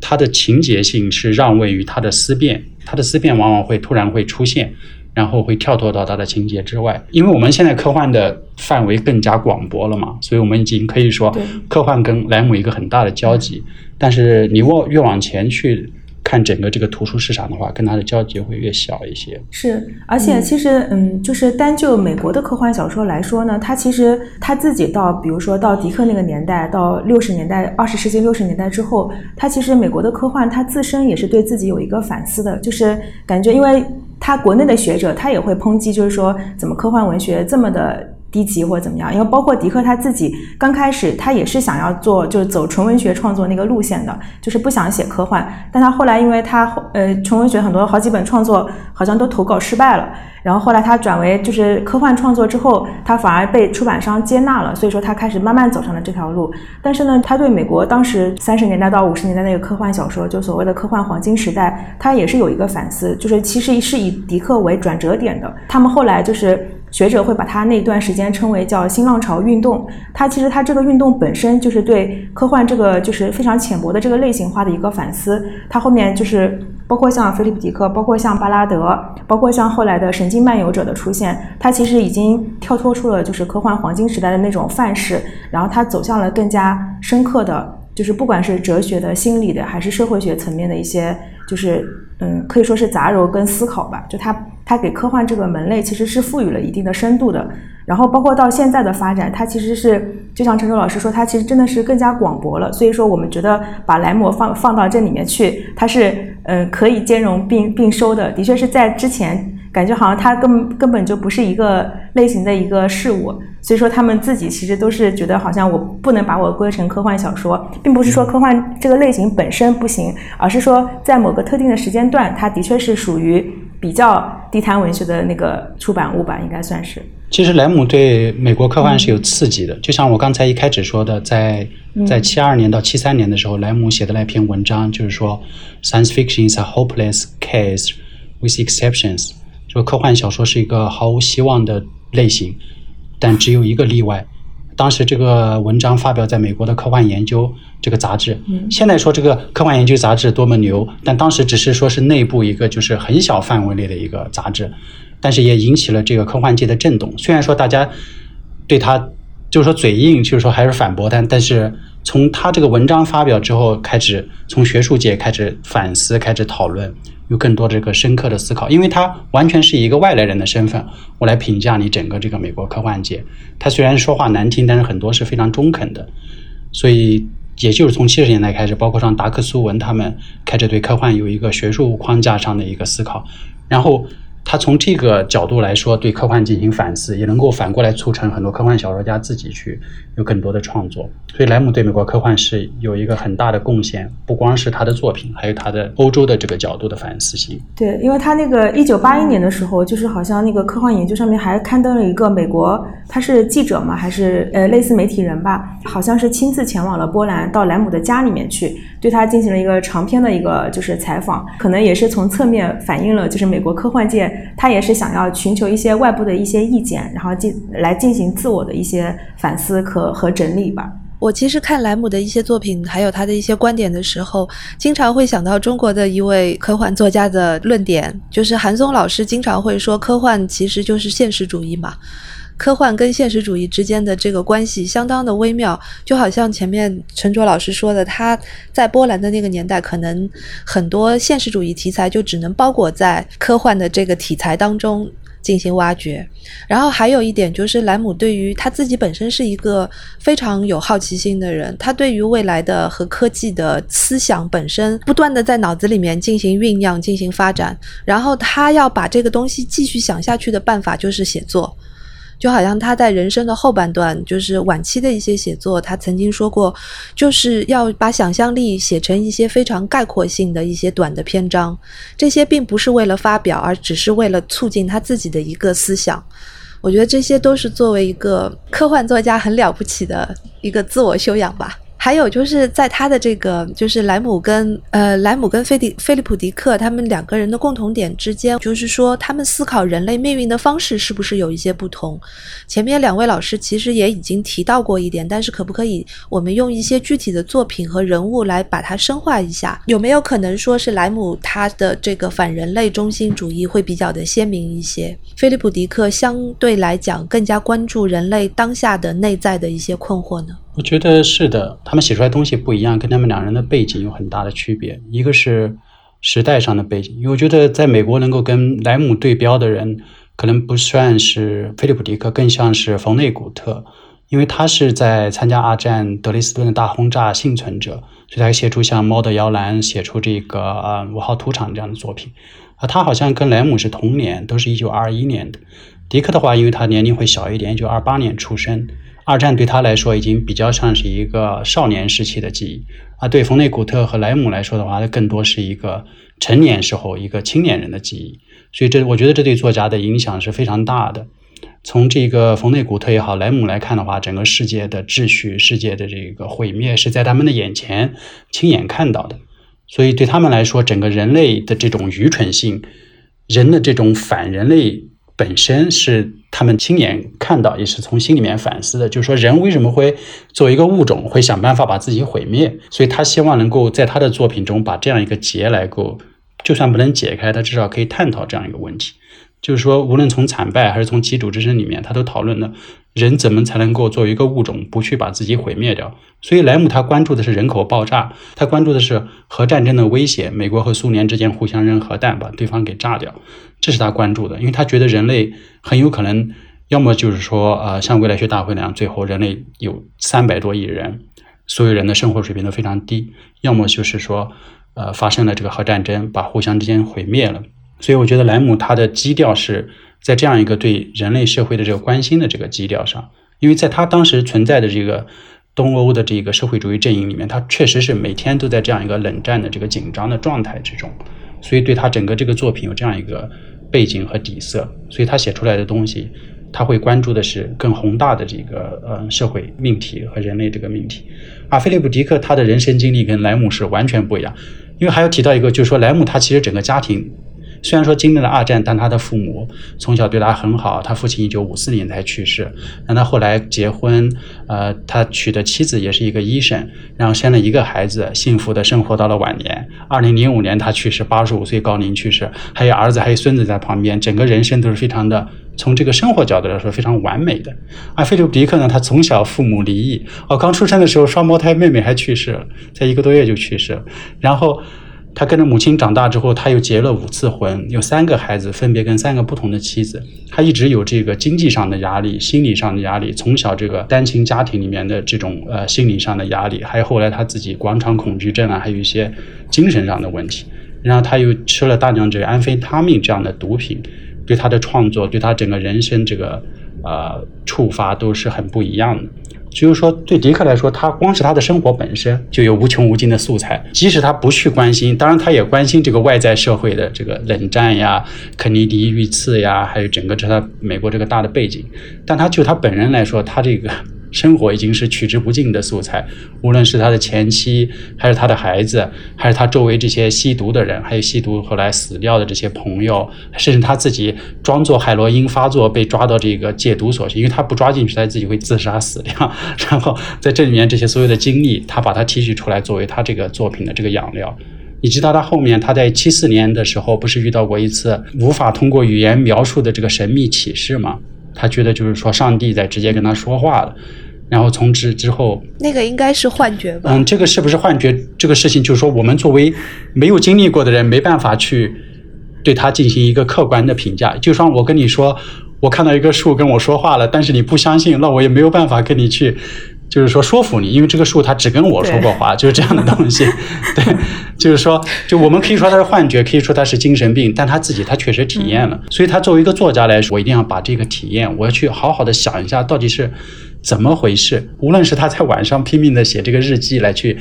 他的情节性是让位于他的思辨，他的思辨往往会突然会出现，然后会跳脱到他的情节之外。因为我们现在科幻的范围更加广博了嘛，所以我们已经可以说科幻跟莱姆一个很大的交集。但是你往越往前去。看整个这个图书市场的话，跟它的交集会越小一些。是，而且其实，嗯，就是单就美国的科幻小说来说呢，它其实它自己到，比如说到迪克那个年代，到六十年代，二十世纪六十年代之后，它其实美国的科幻它自身也是对自己有一个反思的，就是感觉，因为它国内的学者他也会抨击，就是说怎么科幻文学这么的。低级或者怎么样？因为包括迪克他自己刚开始，他也是想要做，就是走纯文学创作那个路线的，就是不想写科幻。但他后来，因为他呃纯文学很多好几本创作好像都投稿失败了，然后后来他转为就是科幻创作之后，他反而被出版商接纳了，所以说他开始慢慢走上了这条路。但是呢，他对美国当时三十年代到五十年代那个科幻小说，就所谓的科幻黄金时代，他也是有一个反思，就是其实是以迪克为转折点的。他们后来就是。学者会把他那段时间称为叫新浪潮运动。他其实他这个运动本身就是对科幻这个就是非常浅薄的这个类型化的一个反思。他后面就是包括像菲利普迪克，包括像巴拉德，包括像后来的神经漫游者的出现，他其实已经跳脱出了就是科幻黄金时代的那种范式，然后他走向了更加深刻的，就是不管是哲学的、心理的，还是社会学层面的一些，就是嗯，可以说是杂糅跟思考吧。就他。它给科幻这个门类其实是赋予了一定的深度的，然后包括到现在的发展，它其实是就像陈舟老师说，它其实真的是更加广博了。所以说，我们觉得把莱姆放放到这里面去，它是嗯可以兼容并并收的。的确是在之前感觉好像它根根本就不是一个类型的一个事物。所以说，他们自己其实都是觉得好像我不能把我归成科幻小说，并不是说科幻这个类型本身不行，而是说在某个特定的时间段，它的确是属于。比较地摊文学的那个出版物吧，应该算是。其实莱姆对美国科幻是有刺激的，就像我刚才一开始说的，在在七二年到七三年的时候，莱姆写的那篇文章就是说，Science fiction is a hopeless case with exceptions，说科幻小说是一个毫无希望的类型，但只有一个例外。当时这个文章发表在美国的科幻研究这个杂志。现在说这个科幻研究杂志多么牛，但当时只是说是内部一个就是很小范围内的一个杂志，但是也引起了这个科幻界的震动。虽然说大家对他就是说嘴硬，就是说还是反驳，但但是从他这个文章发表之后开始，从学术界开始反思，开始讨论，有更多这个深刻的思考。因为他完全是一个外来人的身份，我来评价你整个这个美国科幻界。他虽然说话难听，但是很多是非常中肯的。所以，也就是从七十年代开始，包括像达克苏文他们开始对科幻有一个学术框架上的一个思考，然后。他从这个角度来说，对科幻进行反思，也能够反过来促成很多科幻小说家自己去有更多的创作。所以莱姆对美国科幻是有一个很大的贡献，不光是他的作品，还有他的欧洲的这个角度的反思性。对，因为他那个一九八一年的时候，就是好像那个科幻研究上面还刊登了一个美国，他是记者嘛，还是呃类似媒体人吧，好像是亲自前往了波兰，到莱姆的家里面去，对他进行了一个长篇的一个就是采访，可能也是从侧面反映了就是美国科幻界。他也是想要寻求一些外部的一些意见，然后进来进行自我的一些反思和和整理吧。我其实看莱姆的一些作品，还有他的一些观点的时候，经常会想到中国的一位科幻作家的论点，就是韩松老师经常会说，科幻其实就是现实主义嘛。科幻跟现实主义之间的这个关系相当的微妙，就好像前面陈卓老师说的，他在波兰的那个年代，可能很多现实主义题材就只能包裹在科幻的这个题材当中进行挖掘。然后还有一点就是，莱姆对于他自己本身是一个非常有好奇心的人，他对于未来的和科技的思想本身不断的在脑子里面进行酝酿、进行发展。然后他要把这个东西继续想下去的办法就是写作。就好像他在人生的后半段，就是晚期的一些写作，他曾经说过，就是要把想象力写成一些非常概括性的一些短的篇章，这些并不是为了发表，而只是为了促进他自己的一个思想。我觉得这些都是作为一个科幻作家很了不起的一个自我修养吧。还有就是在他的这个，就是莱姆跟呃莱姆跟菲迪菲利普迪克他们两个人的共同点之间，就是说他们思考人类命运的方式是不是有一些不同？前面两位老师其实也已经提到过一点，但是可不可以我们用一些具体的作品和人物来把它深化一下？有没有可能说是莱姆他的这个反人类中心主义会比较的鲜明一些？菲利普迪克相对来讲更加关注人类当下的内在的一些困惑呢？我觉得是的，他们写出来东西不一样，跟他们两人的背景有很大的区别。一个是时代上的背景，因为我觉得在美国能够跟莱姆对标的人，可能不算是菲利普迪克，更像是冯内古特，因为他是在参加二战德累斯顿的大轰炸幸存者，所以他写出像《猫的摇篮》，写出这个呃五号土场这样的作品。啊，他好像跟莱姆是同年，都是一九二一年的。迪克的话，因为他年龄会小一点，一九二八年出生。二战对他来说已经比较像是一个少年时期的记忆，而对冯内古特和莱姆来说的话，它更多是一个成年时候一个青年人的记忆。所以这我觉得这对作家的影响是非常大的。从这个冯内古特也好，莱姆来看的话，整个世界的秩序、世界的这个毁灭是在他们的眼前亲眼看到的。所以对他们来说，整个人类的这种愚蠢性，人的这种反人类。本身是他们亲眼看到，也是从心里面反思的。就是说，人为什么会作为一个物种，会想办法把自己毁灭？所以他希望能够在他的作品中把这样一个结来够，就算不能解开，他至少可以探讨这样一个问题。就是说，无论从惨败还是从其主之身里面，他都讨论了。人怎么才能够作为一个物种，不去把自己毁灭掉？所以莱姆他关注的是人口爆炸，他关注的是核战争的威胁，美国和苏联之间互相扔核弹，把对方给炸掉，这是他关注的。因为他觉得人类很有可能，要么就是说，呃，像未来学大会那样，最后人类有三百多亿人，所有人的生活水平都非常低；要么就是说，呃，发生了这个核战争，把互相之间毁灭了。所以我觉得莱姆他的基调是。在这样一个对人类社会的这个关心的这个基调上，因为在他当时存在的这个东欧的这个社会主义阵营里面，他确实是每天都在这样一个冷战的这个紧张的状态之中，所以对他整个这个作品有这样一个背景和底色，所以他写出来的东西，他会关注的是更宏大的这个呃社会命题和人类这个命题。而菲利普·迪克他的人生经历跟莱姆是完全不一样，因为还要提到一个，就是说莱姆他其实整个家庭。虽然说经历了二战，但他的父母从小对他很好。他父亲一九五四年才去世，但他后来结婚，呃，他娶的妻子也是一个医生，然后生了一个孩子，幸福的生活到了晚年。二零零五年他去世，八十五岁高龄去世，还有儿子，还有孙子在旁边，整个人生都是非常的从这个生活角度来说非常完美的。而菲利普·迪克呢，他从小父母离异，哦，刚出生的时候双胞胎妹妹还去世了，才一个多月就去世了。然后他跟着母亲长大之后，他又结了五次婚，有三个孩子，分别跟三个不同的妻子。他一直有这个经济上的压力、心理上的压力，从小这个单亲家庭里面的这种呃心理上的压力，还有后来他自己广场恐惧症啊，还有一些精神上的问题。然后他又吃了大量这个安非他命这样的毒品。对他的创作，对他整个人生这个呃触发都是很不一样的。就是说，对迪克来说，他光是他的生活本身就有无穷无尽的素材。即使他不去关心，当然他也关心这个外在社会的这个冷战呀、肯尼迪遇刺呀，还有整个这他美国这个大的背景。但他就他本人来说，他这个。生活已经是取之不尽的素材，无论是他的前妻，还是他的孩子，还是他周围这些吸毒的人，还有吸毒后来死掉的这些朋友，甚至他自己装作海洛因发作被抓到这个戒毒所去，因为他不抓进去，他自己会自杀死掉。[laughs] 然后在这里面这些所有的经历，他把它提取出来作为他这个作品的这个养料。你知道他后面他在七四年的时候不是遇到过一次无法通过语言描述的这个神秘启示吗？他觉得就是说上帝在直接跟他说话了。然后从此之后，那个应该是幻觉吧？嗯，这个是不是幻觉？这个事情就是说，我们作为没有经历过的人，没办法去对他进行一个客观的评价。就算我跟你说，我看到一个树跟我说话了，但是你不相信，那我也没有办法跟你去，就是说说服你，因为这个树它只跟我说过话，就是这样的东西。对，就是说，就我们可以说它是幻觉，可以说它是精神病，但他自己他确实体验了。所以他作为一个作家来说，我一定要把这个体验，我要去好好的想一下，到底是。怎么回事？无论是他在晚上拼命的写这个日记来去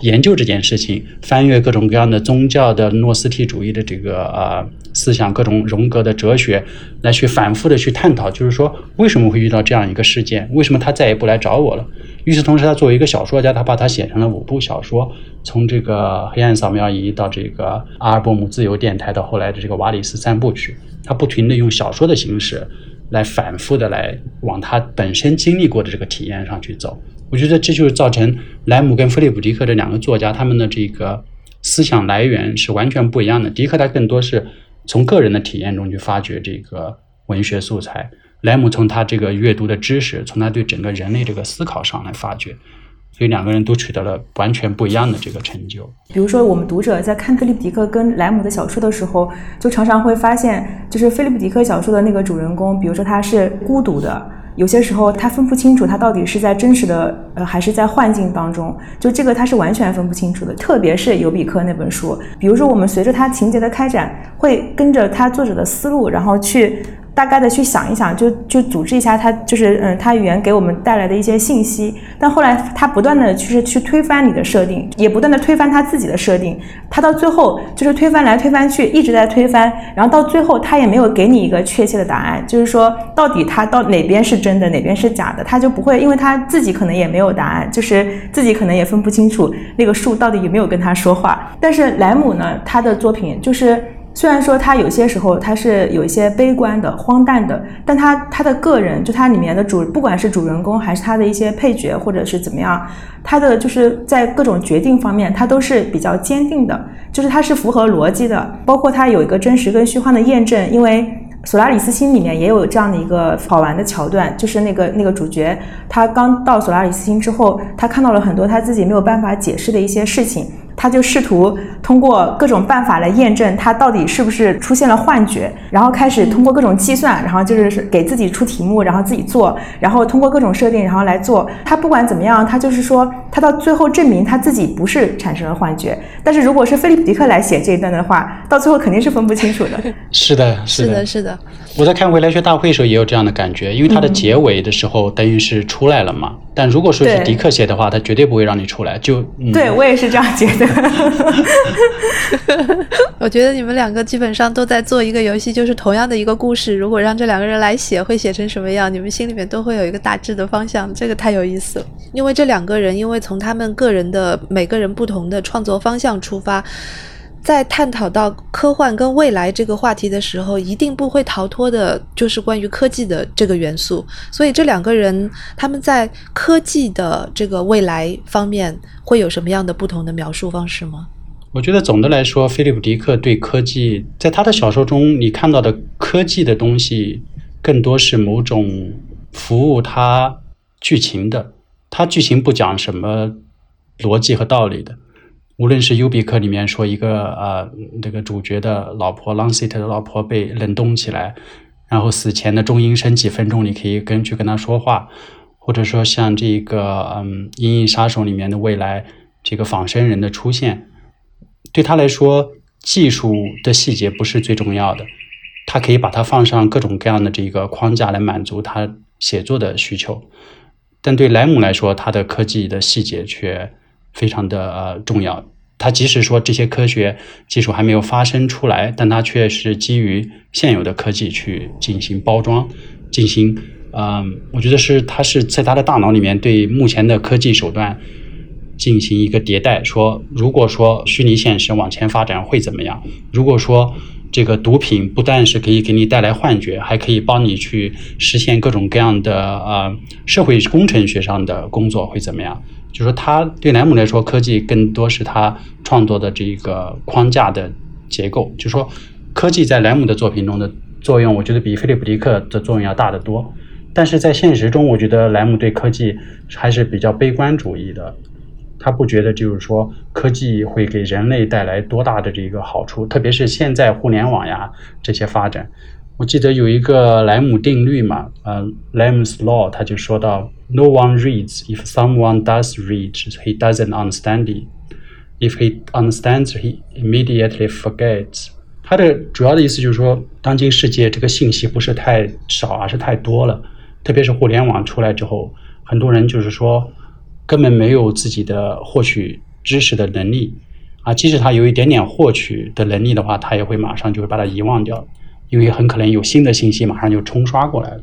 研究这件事情，翻阅各种各样的宗教的诺斯替主义的这个呃思想，各种荣格的哲学，来去反复的去探讨，就是说为什么会遇到这样一个事件？为什么他再也不来找我了？与此同时，他作为一个小说家，他把他写成了五部小说，从这个黑暗扫描仪到这个阿尔伯姆自由电台，到后来的这个瓦里斯三部曲，他不停的用小说的形式。来反复的来往他本身经历过的这个体验上去走，我觉得这就是造成莱姆跟菲利普迪克这两个作家他们的这个思想来源是完全不一样的。迪克他更多是从个人的体验中去发掘这个文学素材，莱姆从他这个阅读的知识，从他对整个人类这个思考上来发掘。所以两个人都取得了完全不一样的这个成就。比如说，我们读者在看菲利普迪克跟莱姆的小说的时候，就常常会发现，就是菲利普迪克小说的那个主人公，比如说他是孤独的，有些时候他分不清楚他到底是在真实的呃还是在幻境当中，就这个他是完全分不清楚的。特别是尤比克那本书，比如说我们随着他情节的开展，会跟着他作者的思路，然后去。大概的去想一想，就就组织一下他就是嗯，他语言给我们带来的一些信息。但后来他不断的就是去推翻你的设定，也不断的推翻他自己的设定。他到最后就是推翻来推翻去，一直在推翻。然后到最后他也没有给你一个确切的答案，就是说到底他到哪边是真的，哪边是假的，他就不会，因为他自己可能也没有答案，就是自己可能也分不清楚那个树到底有没有跟他说话。但是莱姆呢，他的作品就是。虽然说他有些时候他是有一些悲观的、荒诞的，但他他的个人就他里面的主，不管是主人公还是他的一些配角或者是怎么样，他的就是在各种决定方面，他都是比较坚定的，就是他是符合逻辑的。包括他有一个真实跟虚幻的验证，因为《索拉里斯星》里面也有这样的一个好玩的桥段，就是那个那个主角他刚到索拉里斯星之后，他看到了很多他自己没有办法解释的一些事情。他就试图通过各种办法来验证他到底是不是出现了幻觉，然后开始通过各种计算，然后就是给自己出题目，然后自己做，然后通过各种设定，然后来做。他不管怎么样，他就是说，他到最后证明他自己不是产生了幻觉。但是如果是菲利普迪克来写这一段的话，到最后肯定是分不清楚的。是的，是的，是的。我在看未来学大会的时候也有这样的感觉，因为它的结尾的时候等于是出来了嘛。但如果说是迪克写的话，他绝对不会让你出来。就对我也是这样觉得。[laughs] 我觉得你们两个基本上都在做一个游戏，就是同样的一个故事，如果让这两个人来写，会写成什么样？你们心里面都会有一个大致的方向。这个太有意思了，因为这两个人，因为从他们个人的每个人不同的创作方向出发。在探讨到科幻跟未来这个话题的时候，一定不会逃脱的，就是关于科技的这个元素。所以这两个人他们在科技的这个未来方面会有什么样的不同的描述方式吗？我觉得总的来说，菲利普·迪克对科技，在他的小说中，你看到的科技的东西。更多是某种服务他剧情的。他剧情不讲什么逻辑和道理的。无论是尤比克里面说一个呃这个主角的老婆 l a n c e t 的老婆被冷冻起来，然后死前的中阴身几分钟你可以跟去跟他说话，或者说像这个嗯《阴影杀手》里面的未来这个仿生人的出现，对他来说技术的细节不是最重要的，他可以把它放上各种各样的这个框架来满足他写作的需求，但对莱姆来说，他的科技的细节却。非常的呃重要，它即使说这些科学技术还没有发生出来，但它却是基于现有的科技去进行包装，进行嗯，我觉得是它是在他的大脑里面对目前的科技手段进行一个迭代，说如果说虚拟现实往前发展会怎么样？如果说这个毒品不但是可以给你带来幻觉，还可以帮你去实现各种各样的呃社会工程学上的工作会怎么样？就说他对莱姆来说，科技更多是他创作的这个框架的结构。就说科技在莱姆的作品中的作用，我觉得比菲利普迪克的作用要大得多。但是在现实中，我觉得莱姆对科技还是比较悲观主义的。他不觉得就是说科技会给人类带来多大的这个好处，特别是现在互联网呀这些发展。我记得有一个莱姆定律嘛，呃，Lam's Law，他就说到，No one reads if someone does read, he doesn't understand it. If he understands, he immediately forgets. 他的主要的意思就是说，当今世界这个信息不是太少，而是太多了。特别是互联网出来之后，很多人就是说，根本没有自己的获取知识的能力啊。即使他有一点点获取的能力的话，他也会马上就会把它遗忘掉。因为很可能有新的信息马上就冲刷过来了，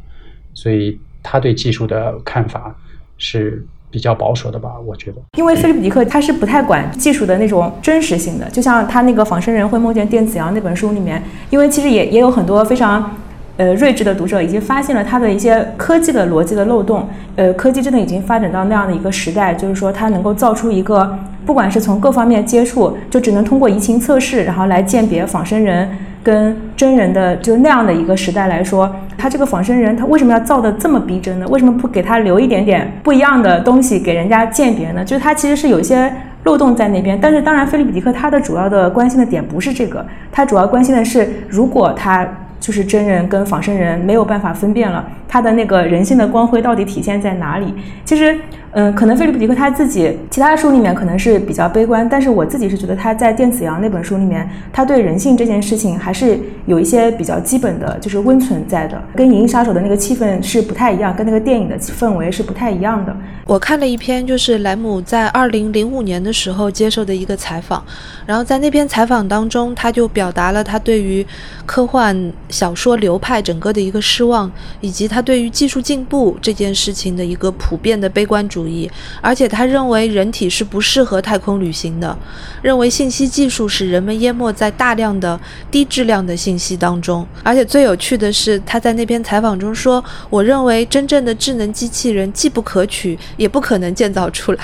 所以他对技术的看法是比较保守的吧？我觉得，因为菲利普迪克他是不太管技术的那种真实性的，就像他那个仿生人会梦见电子羊那本书里面，因为其实也也有很多非常呃睿智的读者已经发现了他的一些科技的逻辑的漏洞，呃，科技真的已经发展到那样的一个时代，就是说它能够造出一个不管是从各方面接触，就只能通过移情测试，然后来鉴别仿生人。跟真人的就那样的一个时代来说，他这个仿生人他为什么要造的这么逼真呢？为什么不给他留一点点不一样的东西给人家鉴别呢？就是他其实是有一些漏洞在那边。但是当然，菲利比迪克他的主要的关心的点不是这个，他主要关心的是如果他。就是真人跟仿生人没有办法分辨了，他的那个人性的光辉到底体现在哪里？其实，嗯，可能菲利普迪克他自己其他的书里面可能是比较悲观，但是我自己是觉得他在《电子羊》那本书里面，他对人性这件事情还是有一些比较基本的，就是温存在的，跟《银翼杀手》的那个气氛是不太一样，跟那个电影的氛围是不太一样的。我看了一篇，就是莱姆在二零零五年的时候接受的一个采访，然后在那篇采访当中，他就表达了他对于科幻。小说流派整个的一个失望，以及他对于技术进步这件事情的一个普遍的悲观主义，而且他认为人体是不适合太空旅行的，认为信息技术使人们淹没在大量的低质量的信息当中。而且最有趣的是，他在那篇采访中说：“我认为真正的智能机器人既不可取，也不可能建造出来。”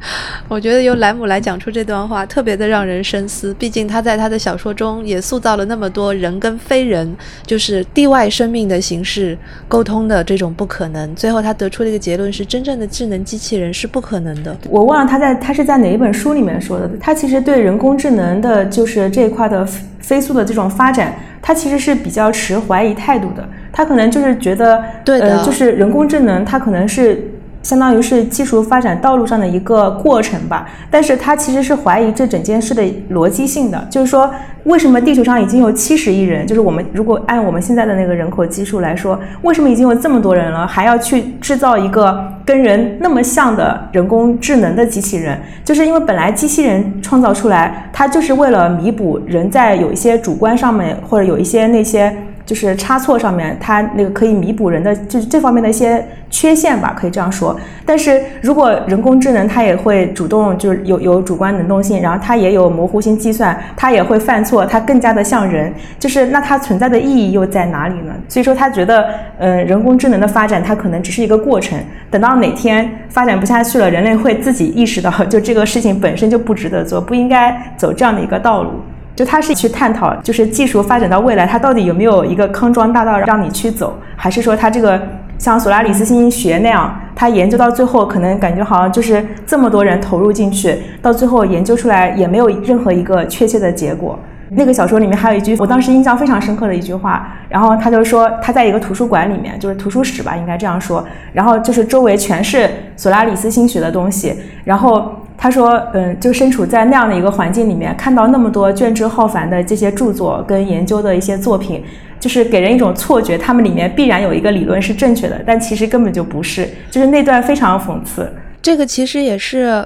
[laughs] 我觉得由莱姆来讲出这段话，特别的让人深思。毕竟他在他的小说中也塑造了那么多人跟非人，就是地外生命的形式沟通的这种不可能。最后他得出的一个结论是，真正的智能机器人是不可能的。我忘了他在他是在哪一本书里面说的。他其实对人工智能的，就是这一块的飞速的这种发展，他其实是比较持怀疑态度的。他可能就是觉得，对的，就是人工智能，它可能是。相当于是技术发展道路上的一个过程吧，但是他其实是怀疑这整件事的逻辑性的，就是说，为什么地球上已经有七十亿人，就是我们如果按我们现在的那个人口基数来说，为什么已经有这么多人了，还要去制造一个跟人那么像的人工智能的机器人？就是因为本来机器人创造出来，它就是为了弥补人在有一些主观上面或者有一些那些。就是差错上面，它那个可以弥补人的，就是这方面的一些缺陷吧，可以这样说。但是如果人工智能它也会主动，就是有有主观能动性，然后它也有模糊性计算，它也会犯错，它更加的像人，就是那它存在的意义又在哪里呢？所以说他觉得，嗯，人工智能的发展它可能只是一个过程，等到哪天发展不下去了，人类会自己意识到，就这个事情本身就不值得做，不应该走这样的一个道路。就他是去探讨，就是技术发展到未来，它到底有没有一个康庄大道让你去走，还是说他这个像索拉里斯星学那样，他研究到最后可能感觉好像就是这么多人投入进去，到最后研究出来也没有任何一个确切的结果。那个小说里面还有一句我当时印象非常深刻的一句话，然后他就说他在一个图书馆里面，就是图书室吧，应该这样说，然后就是周围全是索拉里斯星学的东西，然后。他说：“嗯，就身处在那样的一个环境里面，看到那么多卷帙浩繁的这些著作跟研究的一些作品，就是给人一种错觉，他们里面必然有一个理论是正确的，但其实根本就不是。就是那段非常讽刺。这个其实也是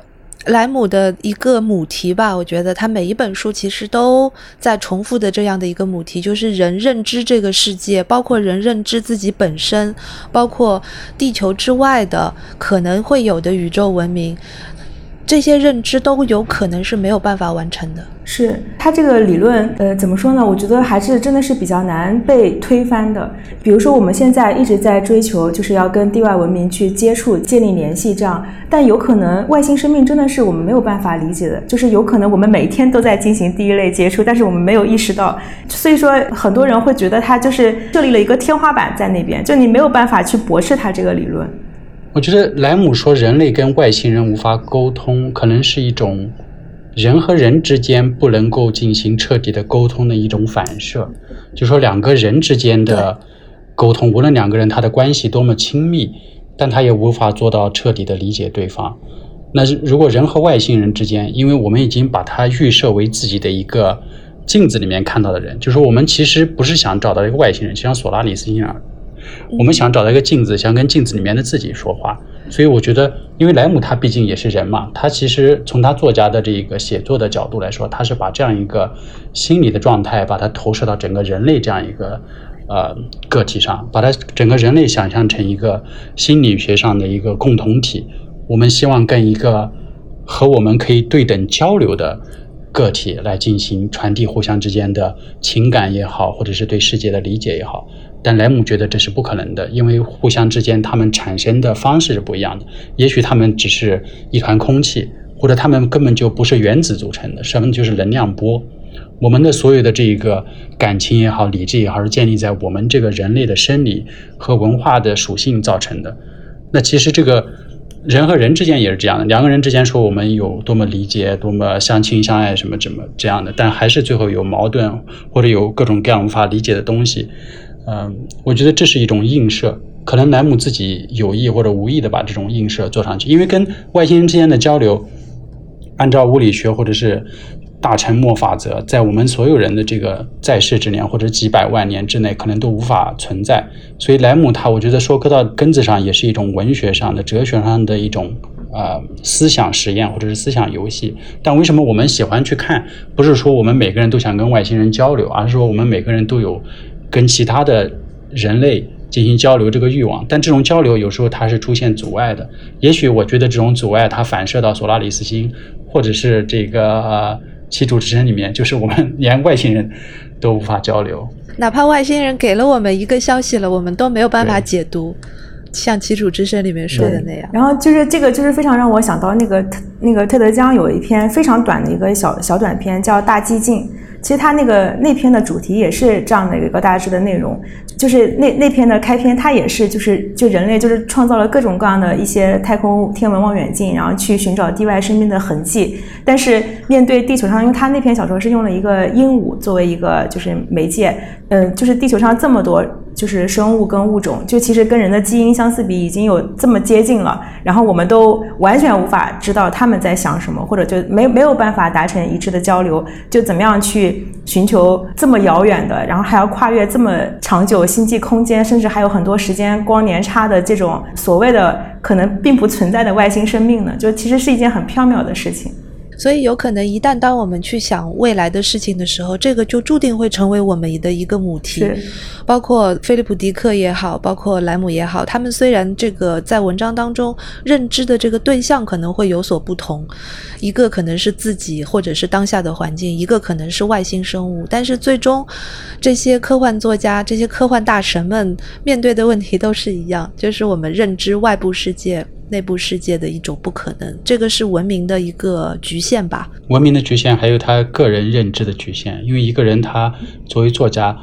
莱姆的一个母题吧？我觉得他每一本书其实都在重复的这样的一个母题，就是人认知这个世界，包括人认知自己本身，包括地球之外的可能会有的宇宙文明。”这些认知都有可能是没有办法完成的。是他这个理论，呃，怎么说呢？我觉得还是真的是比较难被推翻的。比如说，我们现在一直在追求，就是要跟地外文明去接触、建立联系，这样。但有可能外星生命真的是我们没有办法理解的，就是有可能我们每天都在进行第一类接触，但是我们没有意识到。所以说，很多人会觉得他就是设立了一个天花板在那边，就你没有办法去驳斥他这个理论。我觉得莱姆说人类跟外星人无法沟通，可能是一种人和人之间不能够进行彻底的沟通的一种反射。就说两个人之间的沟通，无论两个人他的关系多么亲密，但他也无法做到彻底的理解对方。那如果人和外星人之间，因为我们已经把它预设为自己的一个镜子里面看到的人，就说我们其实不是想找到一个外星人，就像索拉里斯一样。我们想找到一个镜子，想跟镜子里面的自己说话，所以我觉得，因为莱姆他毕竟也是人嘛，他其实从他作家的这个写作的角度来说，他是把这样一个心理的状态，把它投射到整个人类这样一个呃个体上，把它整个人类想象成一个心理学上的一个共同体。我们希望跟一个和我们可以对等交流的个体来进行传递互相之间的情感也好，或者是对世界的理解也好。但莱姆觉得这是不可能的，因为互相之间他们产生的方式是不一样的。也许他们只是一团空气，或者他们根本就不是原子组成的，什么就是能量波。我们的所有的这个感情也好，理智也好，是建立在我们这个人类的生理和文化的属性造成的。那其实这个人和人之间也是这样的，两个人之间说我们有多么理解、多么相亲相爱什么怎么这样的，但还是最后有矛盾或者有各种各样无法理解的东西。嗯，我觉得这是一种映射，可能莱姆自己有意或者无意的把这种映射做上去，因为跟外星人之间的交流，按照物理学或者是大沉默法则，在我们所有人的这个在世之年或者几百万年之内，可能都无法存在。所以莱姆他，我觉得说搁到根子上，也是一种文学上的、哲学上的一种呃思想实验或者是思想游戏。但为什么我们喜欢去看？不是说我们每个人都想跟外星人交流，而是说我们每个人都有。跟其他的人类进行交流这个欲望，但这种交流有时候它是出现阻碍的。也许我觉得这种阻碍它反射到索拉里斯星，或者是这个呃七主之神里面，就是我们 [laughs] 连外星人都无法交流。哪怕外星人给了我们一个消息了，我们都没有办法解读，像七主之声里面说的那样。然后就是这个，就是非常让我想到那个那个特德江有一篇非常短的一个小小短片，叫《大寂静》。其实他那个那篇的主题也是这样的一个大致的内容，就是那那篇的开篇，它也是就是就人类就是创造了各种各样的一些太空天文望远镜，然后去寻找地外生命的痕迹。但是面对地球上，因为他那篇小说是用了一个鹦鹉作为一个就是媒介，嗯，就是地球上这么多。就是生物跟物种，就其实跟人的基因相似比已经有这么接近了，然后我们都完全无法知道他们在想什么，或者就没没有办法达成一致的交流，就怎么样去寻求这么遥远的，然后还要跨越这么长久星际空间，甚至还有很多时间光年差的这种所谓的可能并不存在的外星生命呢？就其实是一件很缥缈的事情。所以，有可能一旦当我们去想未来的事情的时候，这个就注定会成为我们的一个母题。包括菲利普·迪克也好，包括莱姆也好，他们虽然这个在文章当中认知的这个对象可能会有所不同，一个可能是自己或者是当下的环境，一个可能是外星生物，但是最终这些科幻作家、这些科幻大神们面对的问题都是一样，就是我们认知外部世界。内部世界的一种不可能，这个是文明的一个局限吧？文明的局限，还有他个人认知的局限。因为一个人他作为作家，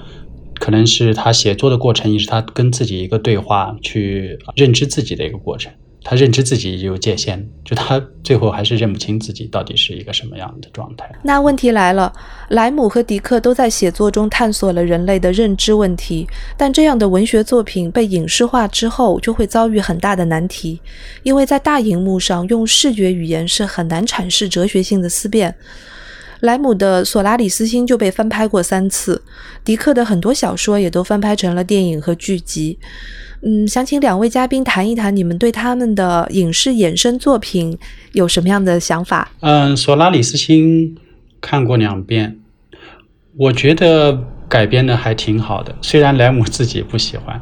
可能是他写作的过程，也是他跟自己一个对话，去认知自己的一个过程。他认知自己有界限，就他最后还是认不清自己到底是一个什么样的状态。那问题来了，莱姆和迪克都在写作中探索了人类的认知问题，但这样的文学作品被影视化之后，就会遭遇很大的难题，因为在大荧幕上用视觉语言是很难阐释哲学性的思辨。莱姆的《索拉里斯星》就被翻拍过三次，迪克的很多小说也都翻拍成了电影和剧集。嗯，想请两位嘉宾谈一谈你们对他们的影视衍生作品有什么样的想法？嗯，《索拉里斯星》看过两遍，我觉得改编的还挺好的。虽然莱姆自己不喜欢，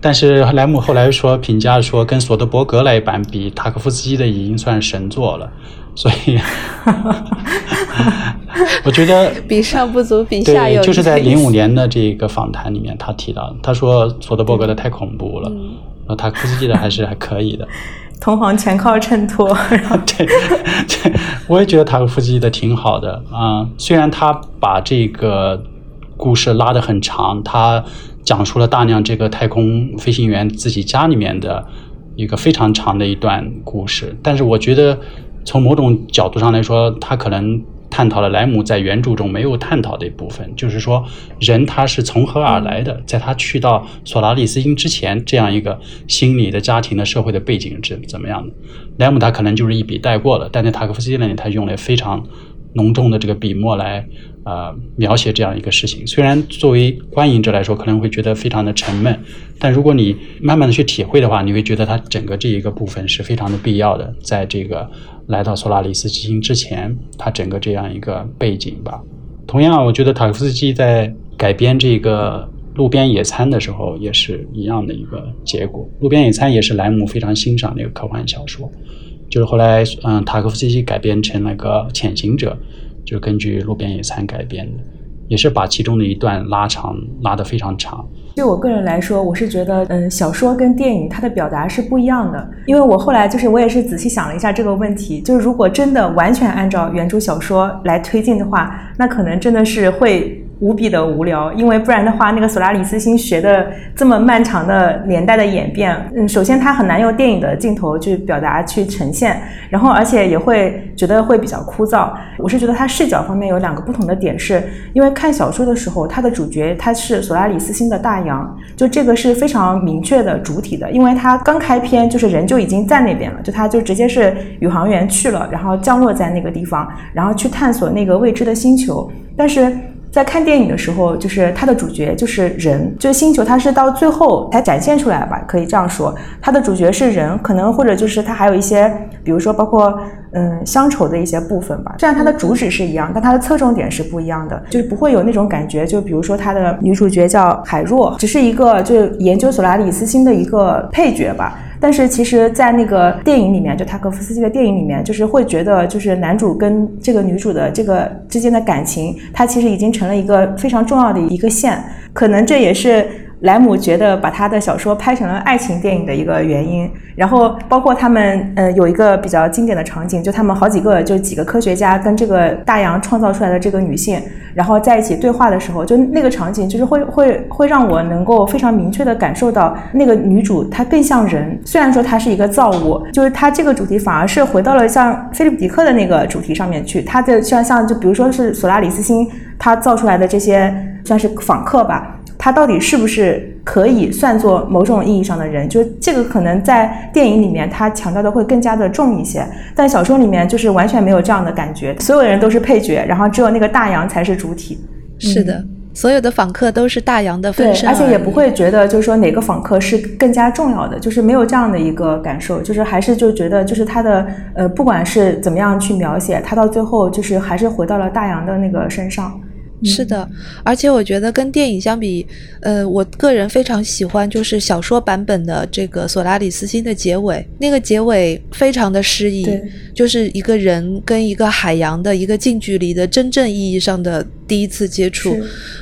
但是莱姆后来说评价说，跟索德伯格那一版比，塔可夫斯基的已经算神作了。所以，[laughs] [laughs] 我觉得 [laughs] 比上不足，比下有。对，就是在零五年的这个访谈里面，他提到，他说索德伯格的太恐怖了，那，塔科夫斯基的还是还可以的。[laughs] 同行全靠衬托。对，对，我也觉得塔科夫斯基的挺好的啊。虽然他把这个故事拉得很长，他讲述了大量这个太空飞行员自己家里面的一个非常长的一段故事，但是我觉得。从某种角度上来说，他可能探讨了莱姆在原著中没有探讨的一部分，就是说人他是从何而来的，在他去到索拉里斯星之前，这样一个心理的、家庭的、社会的背景是怎么样的？莱姆他可能就是一笔带过了，但在塔可夫斯基那里，他用了非常浓重的这个笔墨来。呃，描写这样一个事情，虽然作为观影者来说可能会觉得非常的沉闷，但如果你慢慢的去体会的话，你会觉得它整个这一个部分是非常的必要的。在这个来到索拉里斯基星之前，他整个这样一个背景吧。同样，我觉得塔夫斯基在改编这个《路边野餐》的时候，也是一样的一个结果。《路边野餐》也是莱姆非常欣赏的一个科幻小说，就是后来嗯，塔科夫斯基改编成那个《潜行者》。就根据《路边野餐》改编的，也是把其中的一段拉长，拉得非常长。对我个人来说，我是觉得，嗯，小说跟电影它的表达是不一样的。因为我后来就是我也是仔细想了一下这个问题，就是如果真的完全按照原著小说来推进的话，那可能真的是会。无比的无聊，因为不然的话，那个索拉里斯星学的这么漫长的年代的演变，嗯，首先它很难用电影的镜头去表达去呈现，然后而且也会觉得会比较枯燥。我是觉得它视角方面有两个不同的点，是因为看小说的时候，它的主角他是索拉里斯星的大洋，就这个是非常明确的主体的，因为他刚开篇就是人就已经在那边了，就他就直接是宇航员去了，然后降落在那个地方，然后去探索那个未知的星球，但是。在看电影的时候，就是它的主角就是人，就是星球，它是到最后才展现出来吧，可以这样说，它的主角是人，可能或者就是它还有一些，比如说包括嗯乡愁的一些部分吧。虽然它的主旨是一样，但它的侧重点是不一样的，就是不会有那种感觉。就比如说它的女主角叫海若，只是一个就研究索拉里斯星的一个配角吧。但是其实，在那个电影里面，就塔可夫斯基的电影里面，就是会觉得，就是男主跟这个女主的这个之间的感情，它其实已经成了一个非常重要的一个线，可能这也是。莱姆觉得把他的小说拍成了爱情电影的一个原因，然后包括他们，呃，有一个比较经典的场景，就他们好几个，就几个科学家跟这个大洋创造出来的这个女性，然后在一起对话的时候，就那个场景，就是会会会让我能够非常明确的感受到，那个女主她更像人，虽然说她是一个造物，就是她这个主题反而是回到了像菲利普迪克的那个主题上面去，她的像像就比如说是索拉里斯星，他造出来的这些算是访客吧。他到底是不是可以算作某种意义上的人？就是这个可能在电影里面他强调的会更加的重一些，但小说里面就是完全没有这样的感觉，所有人都是配角，然后只有那个大洋才是主体。是的，所有的访客都是大洋的分身，而且也不会觉得就是说哪个访客是更加重要的，就是没有这样的一个感受，就是还是就觉得就是他的呃，不管是怎么样去描写，他到最后就是还是回到了大洋的那个身上。是的，而且我觉得跟电影相比，呃，我个人非常喜欢就是小说版本的这个《索拉里斯星》的结尾，那个结尾非常的诗意，就是一个人跟一个海洋的一个近距离的真正意义上的第一次接触。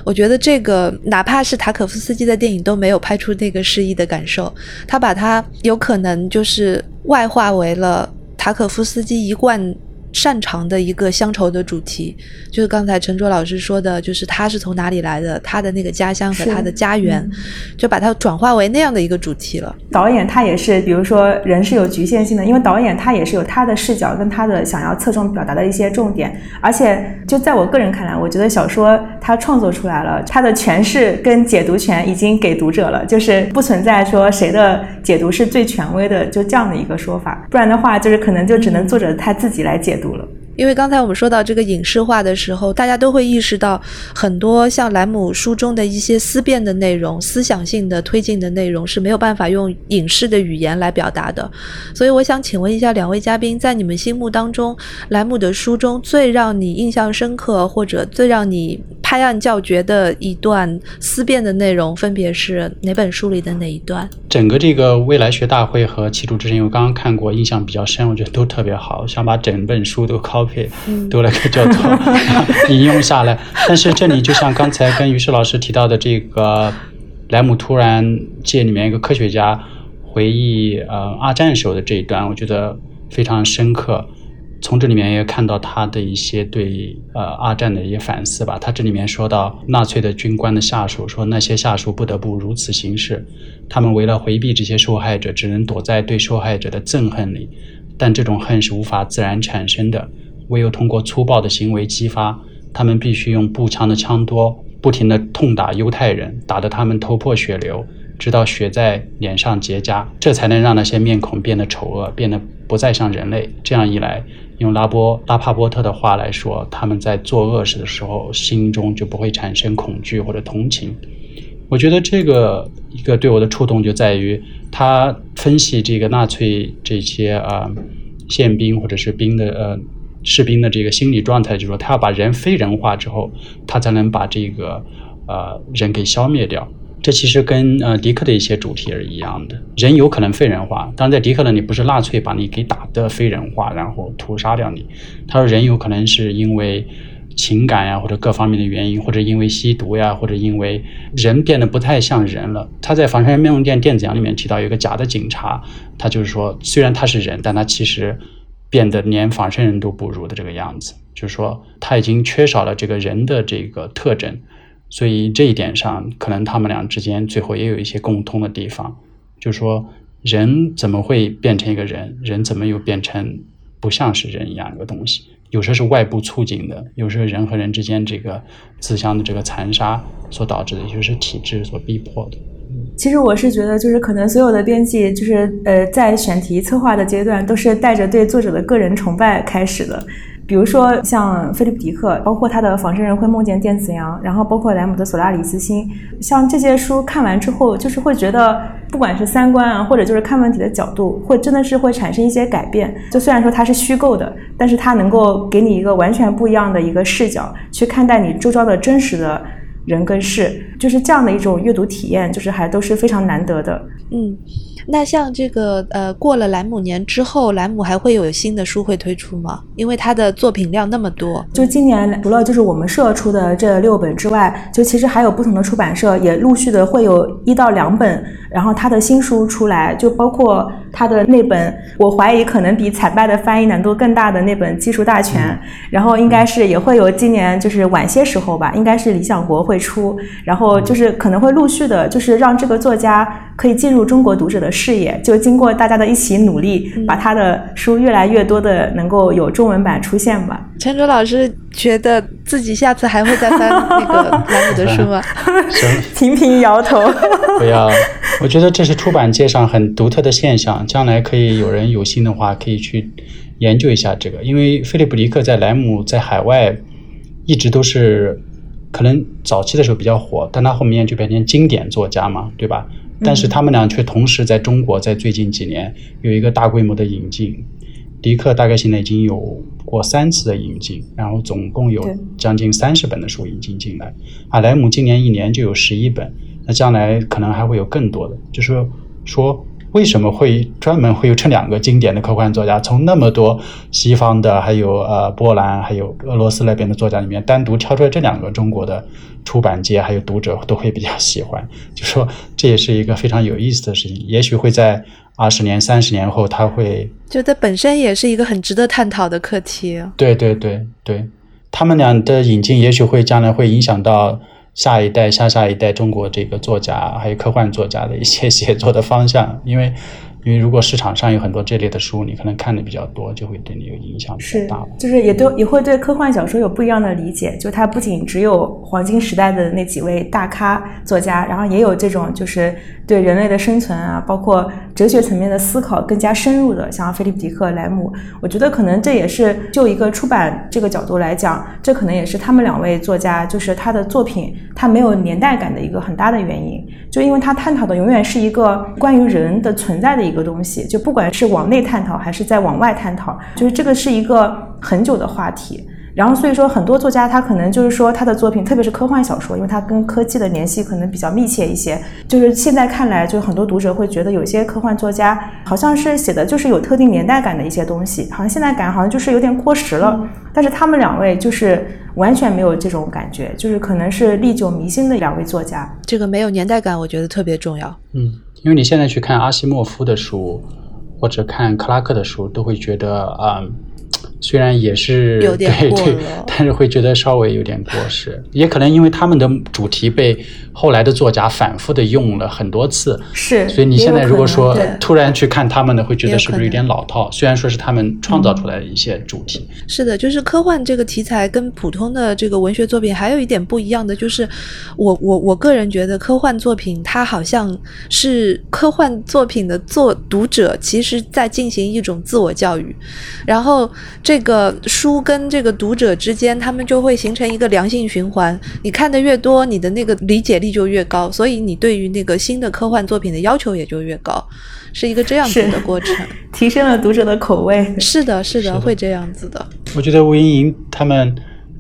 我觉得这个哪怕是塔可夫斯基的电影都没有拍出那个诗意的感受，他把它有可能就是外化为了塔可夫斯基一贯。擅长的一个乡愁的主题，就是刚才陈卓老师说的，就是他是从哪里来的，他的那个家乡和他的家园，就把它转化为那样的一个主题了。导演他也是，比如说人是有局限性的，因为导演他也是有他的视角跟他的想要侧重表达的一些重点，而且就在我个人看来，我觉得小说他创作出来了，他的诠释跟解读权已经给读者了，就是不存在说谁的解读是最权威的，就这样的一个说法，不然的话，就是可能就只能作者他自己来解读了。因为刚才我们说到这个影视化的时候，大家都会意识到很多像莱姆书中的一些思辨的内容、思想性的推进的内容是没有办法用影视的语言来表达的。所以我想请问一下两位嘉宾，在你们心目当中，莱姆的书中最让你印象深刻或者最让你拍案叫绝的一段思辨的内容，分别是哪本书里的哪一段？整个这个未来学大会和七主之声，我刚刚看过，印象比较深，我觉得都特别好，想把整本书都拷。读了个叫做引用下来，但是这里就像刚才跟于适老师提到的这个莱姆突然界里面一个科学家回忆呃二战时候的这一段，我觉得非常深刻。从这里面也看到他的一些对呃二战的一些反思吧。他这里面说到纳粹的军官的下属说那些下属不得不如此行事，他们为了回避这些受害者，只能躲在对受害者的憎恨里，但这种恨是无法自然产生的。唯有通过粗暴的行为激发，他们必须用步枪的枪托不停地痛打犹太人，打得他们头破血流，直到血在脸上结痂，这才能让那些面孔变得丑恶，变得不再像人类。这样一来，用拉波拉帕波特的话来说，他们在做恶事的时候，心中就不会产生恐惧或者同情。我觉得这个一个对我的触动就在于，他分析这个纳粹这些啊宪兵或者是兵的呃。士兵的这个心理状态，就是说他要把人非人化之后，他才能把这个呃人给消灭掉。这其实跟呃迪克的一些主题是一样的。人有可能非人化，当然在迪克那里不是纳粹把你给打的非人化，然后屠杀掉你。他说人有可能是因为情感呀或者各方面的原因，或者因为吸毒呀，或者因为人变得不太像人了。他在《房山面容店电子羊》里面提到有一个假的警察，他就是说虽然他是人，但他其实。变得连仿生人都不如的这个样子，就是说他已经缺少了这个人的这个特征，所以这一点上，可能他们俩之间最后也有一些共通的地方，就是说人怎么会变成一个人，人怎么又变成不像是人一样一个东西？有时候是外部促进的，有时候人和人之间这个自相的这个残杀所导致的，也就是体制所逼迫的。其实我是觉得，就是可能所有的编辑，就是呃，在选题策划的阶段，都是带着对作者的个人崇拜开始的。比如说像菲利普·迪克，包括他的《仿生人会梦见电子羊》，然后包括莱姆的《索拉里斯星》，像这些书看完之后，就是会觉得，不管是三观啊，或者就是看问题的角度，会真的是会产生一些改变。就虽然说它是虚构的，但是它能够给你一个完全不一样的一个视角去看待你周遭的真实的。人跟事，就是这样的一种阅读体验，就是还都是非常难得的。嗯。那像这个呃，过了莱姆年之后，莱姆还会有新的书会推出吗？因为他的作品量那么多，就今年除了就是我们社出的这六本之外，就其实还有不同的出版社也陆续的会有一到两本，然后他的新书出来，就包括他的那本，我怀疑可能比惨败的翻译难度更大的那本《技术大全》，然后应该是也会有今年就是晚些时候吧，应该是理想国会出，然后就是可能会陆续的，就是让这个作家可以进入中国读者的。视野就经过大家的一起努力，把他的书越来越多的能够有中文版出现吧。陈卓老师觉得自己下次还会再翻那个兰姆的书吗？[laughs] [laughs] 频频摇头。[laughs] 不要，我觉得这是出版界上很独特的现象。将来可以有人有心的话，可以去研究一下这个。因为菲利普·尼克在莱姆在海外一直都是可能早期的时候比较火，但他后面就变成经典作家嘛，对吧？但是他们俩却同时在中国，在最近几年有一个大规模的引进。迪克大概现在已经有过三次的引进，然后总共有将近三十本的书引进进来。阿，莱姆今年一年就有十一本，那将来可能还会有更多的。就是说。为什么会专门会有这两个经典的科幻作家，从那么多西方的，还有呃波兰，还有俄罗斯那边的作家里面，单独挑出来这两个中国的出版界还有读者都会比较喜欢，就说这也是一个非常有意思的事情。也许会在二十年、三十年后，他会觉得本身也是一个很值得探讨的课题。对对对对，他们俩的引进也许会将来会影响到下一代、下下一代中国这个作家还有科幻作家的一些写作的方向，因为。因为如果市场上有很多这类的书，你可能看的比较多，就会对你有影响比较大。就是也都也会对科幻小说有不一样的理解。就它不仅只有黄金时代的那几位大咖作家，然后也有这种就是对人类的生存啊，包括哲学层面的思考更加深入的，像菲利普·迪克、莱姆。我觉得可能这也是就一个出版这个角度来讲，这可能也是他们两位作家就是他的作品他没有年代感的一个很大的原因。就因为他探讨的永远是一个关于人的存在的一个。东西，就不管是往内探讨还是在往外探讨，就是这个是一个很久的话题。然后所以说，很多作家他可能就是说他的作品，特别是科幻小说，因为它跟科技的联系可能比较密切一些。就是现在看来，就很多读者会觉得有些科幻作家好像是写的就是有特定年代感的一些东西，好像现在感好像就是有点过时了。但是他们两位就是完全没有这种感觉，就是可能是历久弥新的两位作家。这个没有年代感，我觉得特别重要。嗯。因为你现在去看阿西莫夫的书，或者看克拉克的书，都会觉得啊。虽然也是有点过但是会觉得稍微有点过时，也可能因为他们的主题被后来的作家反复的用了很多次，是，所以你现在如果说突然去看他们的，会觉得是不是有点老套？虽然说是他们创造出来的一些主题，是的，就是科幻这个题材跟普通的这个文学作品还有一点不一样的，就是我我我个人觉得科幻作品它好像是科幻作品的作读者其实在进行一种自我教育，然后。这个书跟这个读者之间，他们就会形成一个良性循环。你看的越多，你的那个理解力就越高，所以你对于那个新的科幻作品的要求也就越高，是一个这样子的过程，提升了读者的口味。是的，是的，会这样子的。我觉得吴莹莹他们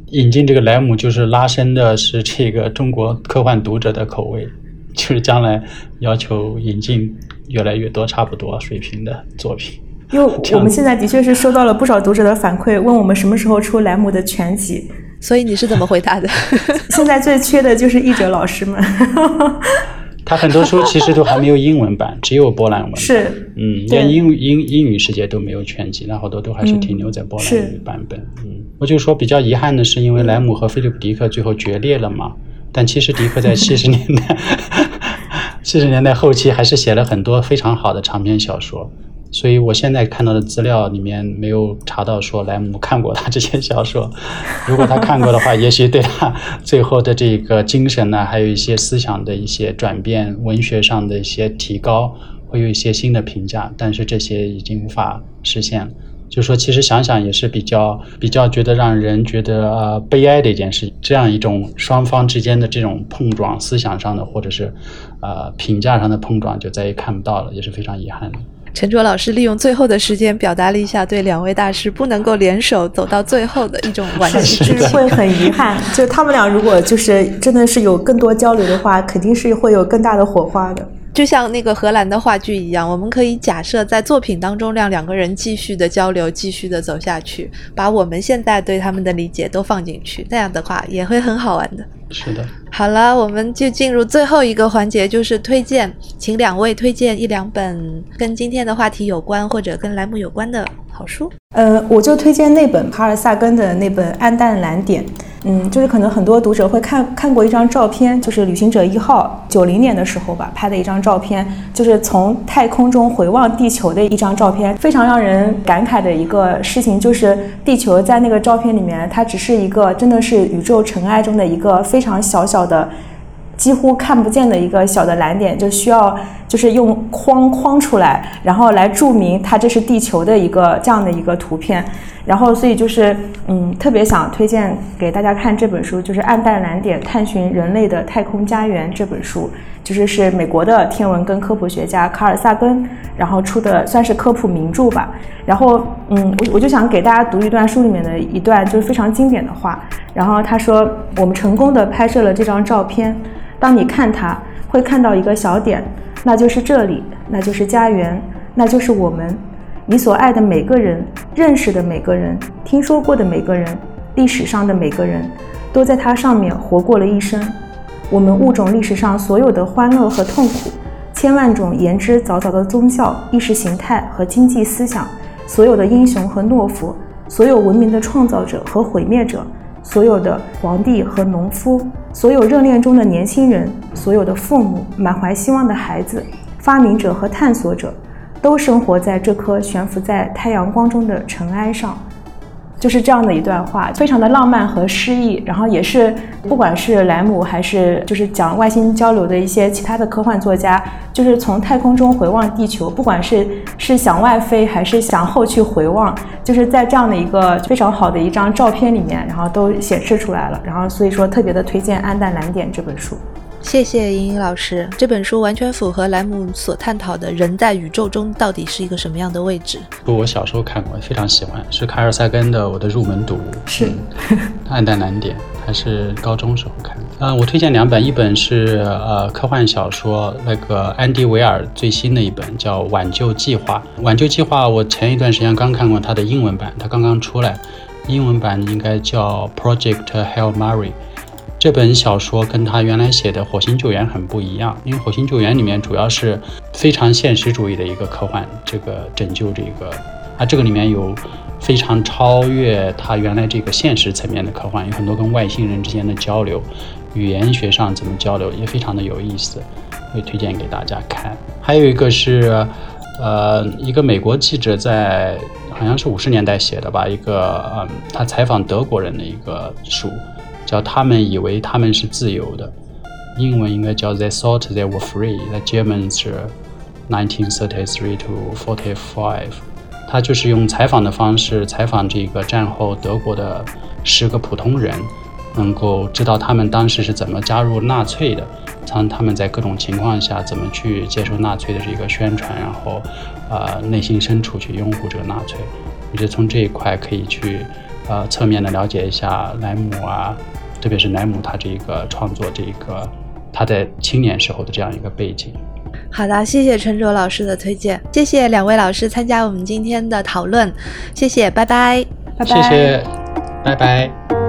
引进这个莱姆，就是拉伸的是这个中国科幻读者的口味，就是将来要求引进越来越多差不多水平的作品。因为 [laughs] 我们现在的确是收到了不少读者的反馈，问我们什么时候出莱姆的全集。所以你是怎么回答的？[laughs] 现在最缺的就是译者老师们。[laughs] 他很多书其实都还没有英文版，只有波兰文。是，嗯，连英英英语世界都没有全集，那好多都还是停留在波兰语版本。嗯，我就说比较遗憾的是，因为莱姆和菲利普·迪克最后决裂了嘛。但其实迪克在七十年代，七十年代后期还是写了很多非常好的长篇小说。所以我现在看到的资料里面没有查到说莱姆看过他这些小说。如果他看过的话，也许对他最后的这个精神呢，还有一些思想的一些转变、文学上的一些提高，会有一些新的评价。但是这些已经无法实现了。就说其实想想也是比较比较觉得让人觉得呃悲哀的一件事。这样一种双方之间的这种碰撞，思想上的或者是呃评价上的碰撞，就再也看不到了，也是非常遗憾的。陈卓老师利用最后的时间，表达了一下对两位大师不能够联手走到最后的一种 [laughs] 惋惜之情。会很遗憾，就他们俩如果就是真的是有更多交流的话，肯定是会有更大的火花的。就像那个荷兰的话剧一样，我们可以假设在作品当中让两个人继续的交流，继续的走下去，把我们现在对他们的理解都放进去，那样的话也会很好玩的。是的。好了，我们就进入最后一个环节，就是推荐，请两位推荐一两本跟今天的话题有关或者跟栏目有关的好书。呃，我就推荐那本帕尔萨根的那本《暗淡蓝点》。嗯，就是可能很多读者会看看过一张照片，就是旅行者一号九零年的时候吧拍的一张照片，就是从太空中回望地球的一张照片。非常让人感慨的一个事情，就是地球在那个照片里面，它只是一个真的是宇宙尘埃中的一个非常小小的。几乎看不见的一个小的蓝点，就需要就是用框框出来，然后来注明它这是地球的一个这样的一个图片。然后，所以就是嗯，特别想推荐给大家看这本书，就是《暗淡蓝点：探寻人类的太空家园》这本书，就是是美国的天文跟科普学家卡尔萨根然后出的，算是科普名著吧。然后嗯，我我就想给大家读一段书里面的一段就是非常经典的话。然后他说：“我们成功的拍摄了这张照片。”当你看它，会看到一个小点，那就是这里，那就是家园，那就是我们，你所爱的每个人，认识的每个人，听说过的每个人，历史上的每个人，都在它上面活过了一生。我们物种历史上所有的欢乐和痛苦，千万种言之凿凿的宗教、意识形态和经济思想，所有的英雄和懦夫，所有文明的创造者和毁灭者，所有的皇帝和农夫，所有热恋中的年轻人，所有的父母，满怀希望的孩子，发明者和探索者，都生活在这颗悬浮在太阳光中的尘埃上。就是这样的一段话，非常的浪漫和诗意，然后也是不管是莱姆还是就是讲外星交流的一些其他的科幻作家，就是从太空中回望地球，不管是是向外飞还是向后去回望，就是在这样的一个非常好的一张照片里面，然后都显示出来了，然后所以说特别的推荐《暗淡蓝点》这本书。谢谢莹莹老师，这本书完全符合莱姆所探讨的人在宇宙中到底是一个什么样的位置。我小时候看过，非常喜欢，是卡尔萨根的我的入门读物。是，暗淡蓝点还是高中时候看的。嗯，我推荐两本，一本是呃科幻小说，那个安迪维尔最新的一本叫《挽救计划》。《挽救计划》我前一段时间刚看过它的英文版，它刚刚出来，英文版应该叫 Project Hail Mary。这本小说跟他原来写的《火星救援》很不一样，因为《火星救援》里面主要是非常现实主义的一个科幻，这个拯救这个，啊，这个里面有非常超越他原来这个现实层面的科幻，有很多跟外星人之间的交流，语言学上怎么交流也非常的有意思，会推荐给大家看。还有一个是，呃，一个美国记者在好像是五十年代写的吧，一个嗯，他采访德国人的一个书。叫他们以为他们是自由的，英文应该叫 They thought they were free。那 German 是 nineteen thirty three to forty five。他就是用采访的方式采访这个战后德国的十个普通人，能够知道他们当时是怎么加入纳粹的，从他们在各种情况下怎么去接受纳粹的这个宣传，然后呃内心深处去拥护这个纳粹。我觉得从这一块可以去呃侧面的了解一下莱姆啊。特别是莱姆他这个创作，这个他在青年时候的这样一个背景。好的，谢谢陈卓老师的推荐，谢谢两位老师参加我们今天的讨论，谢谢，拜拜，拜拜，谢谢，拜拜。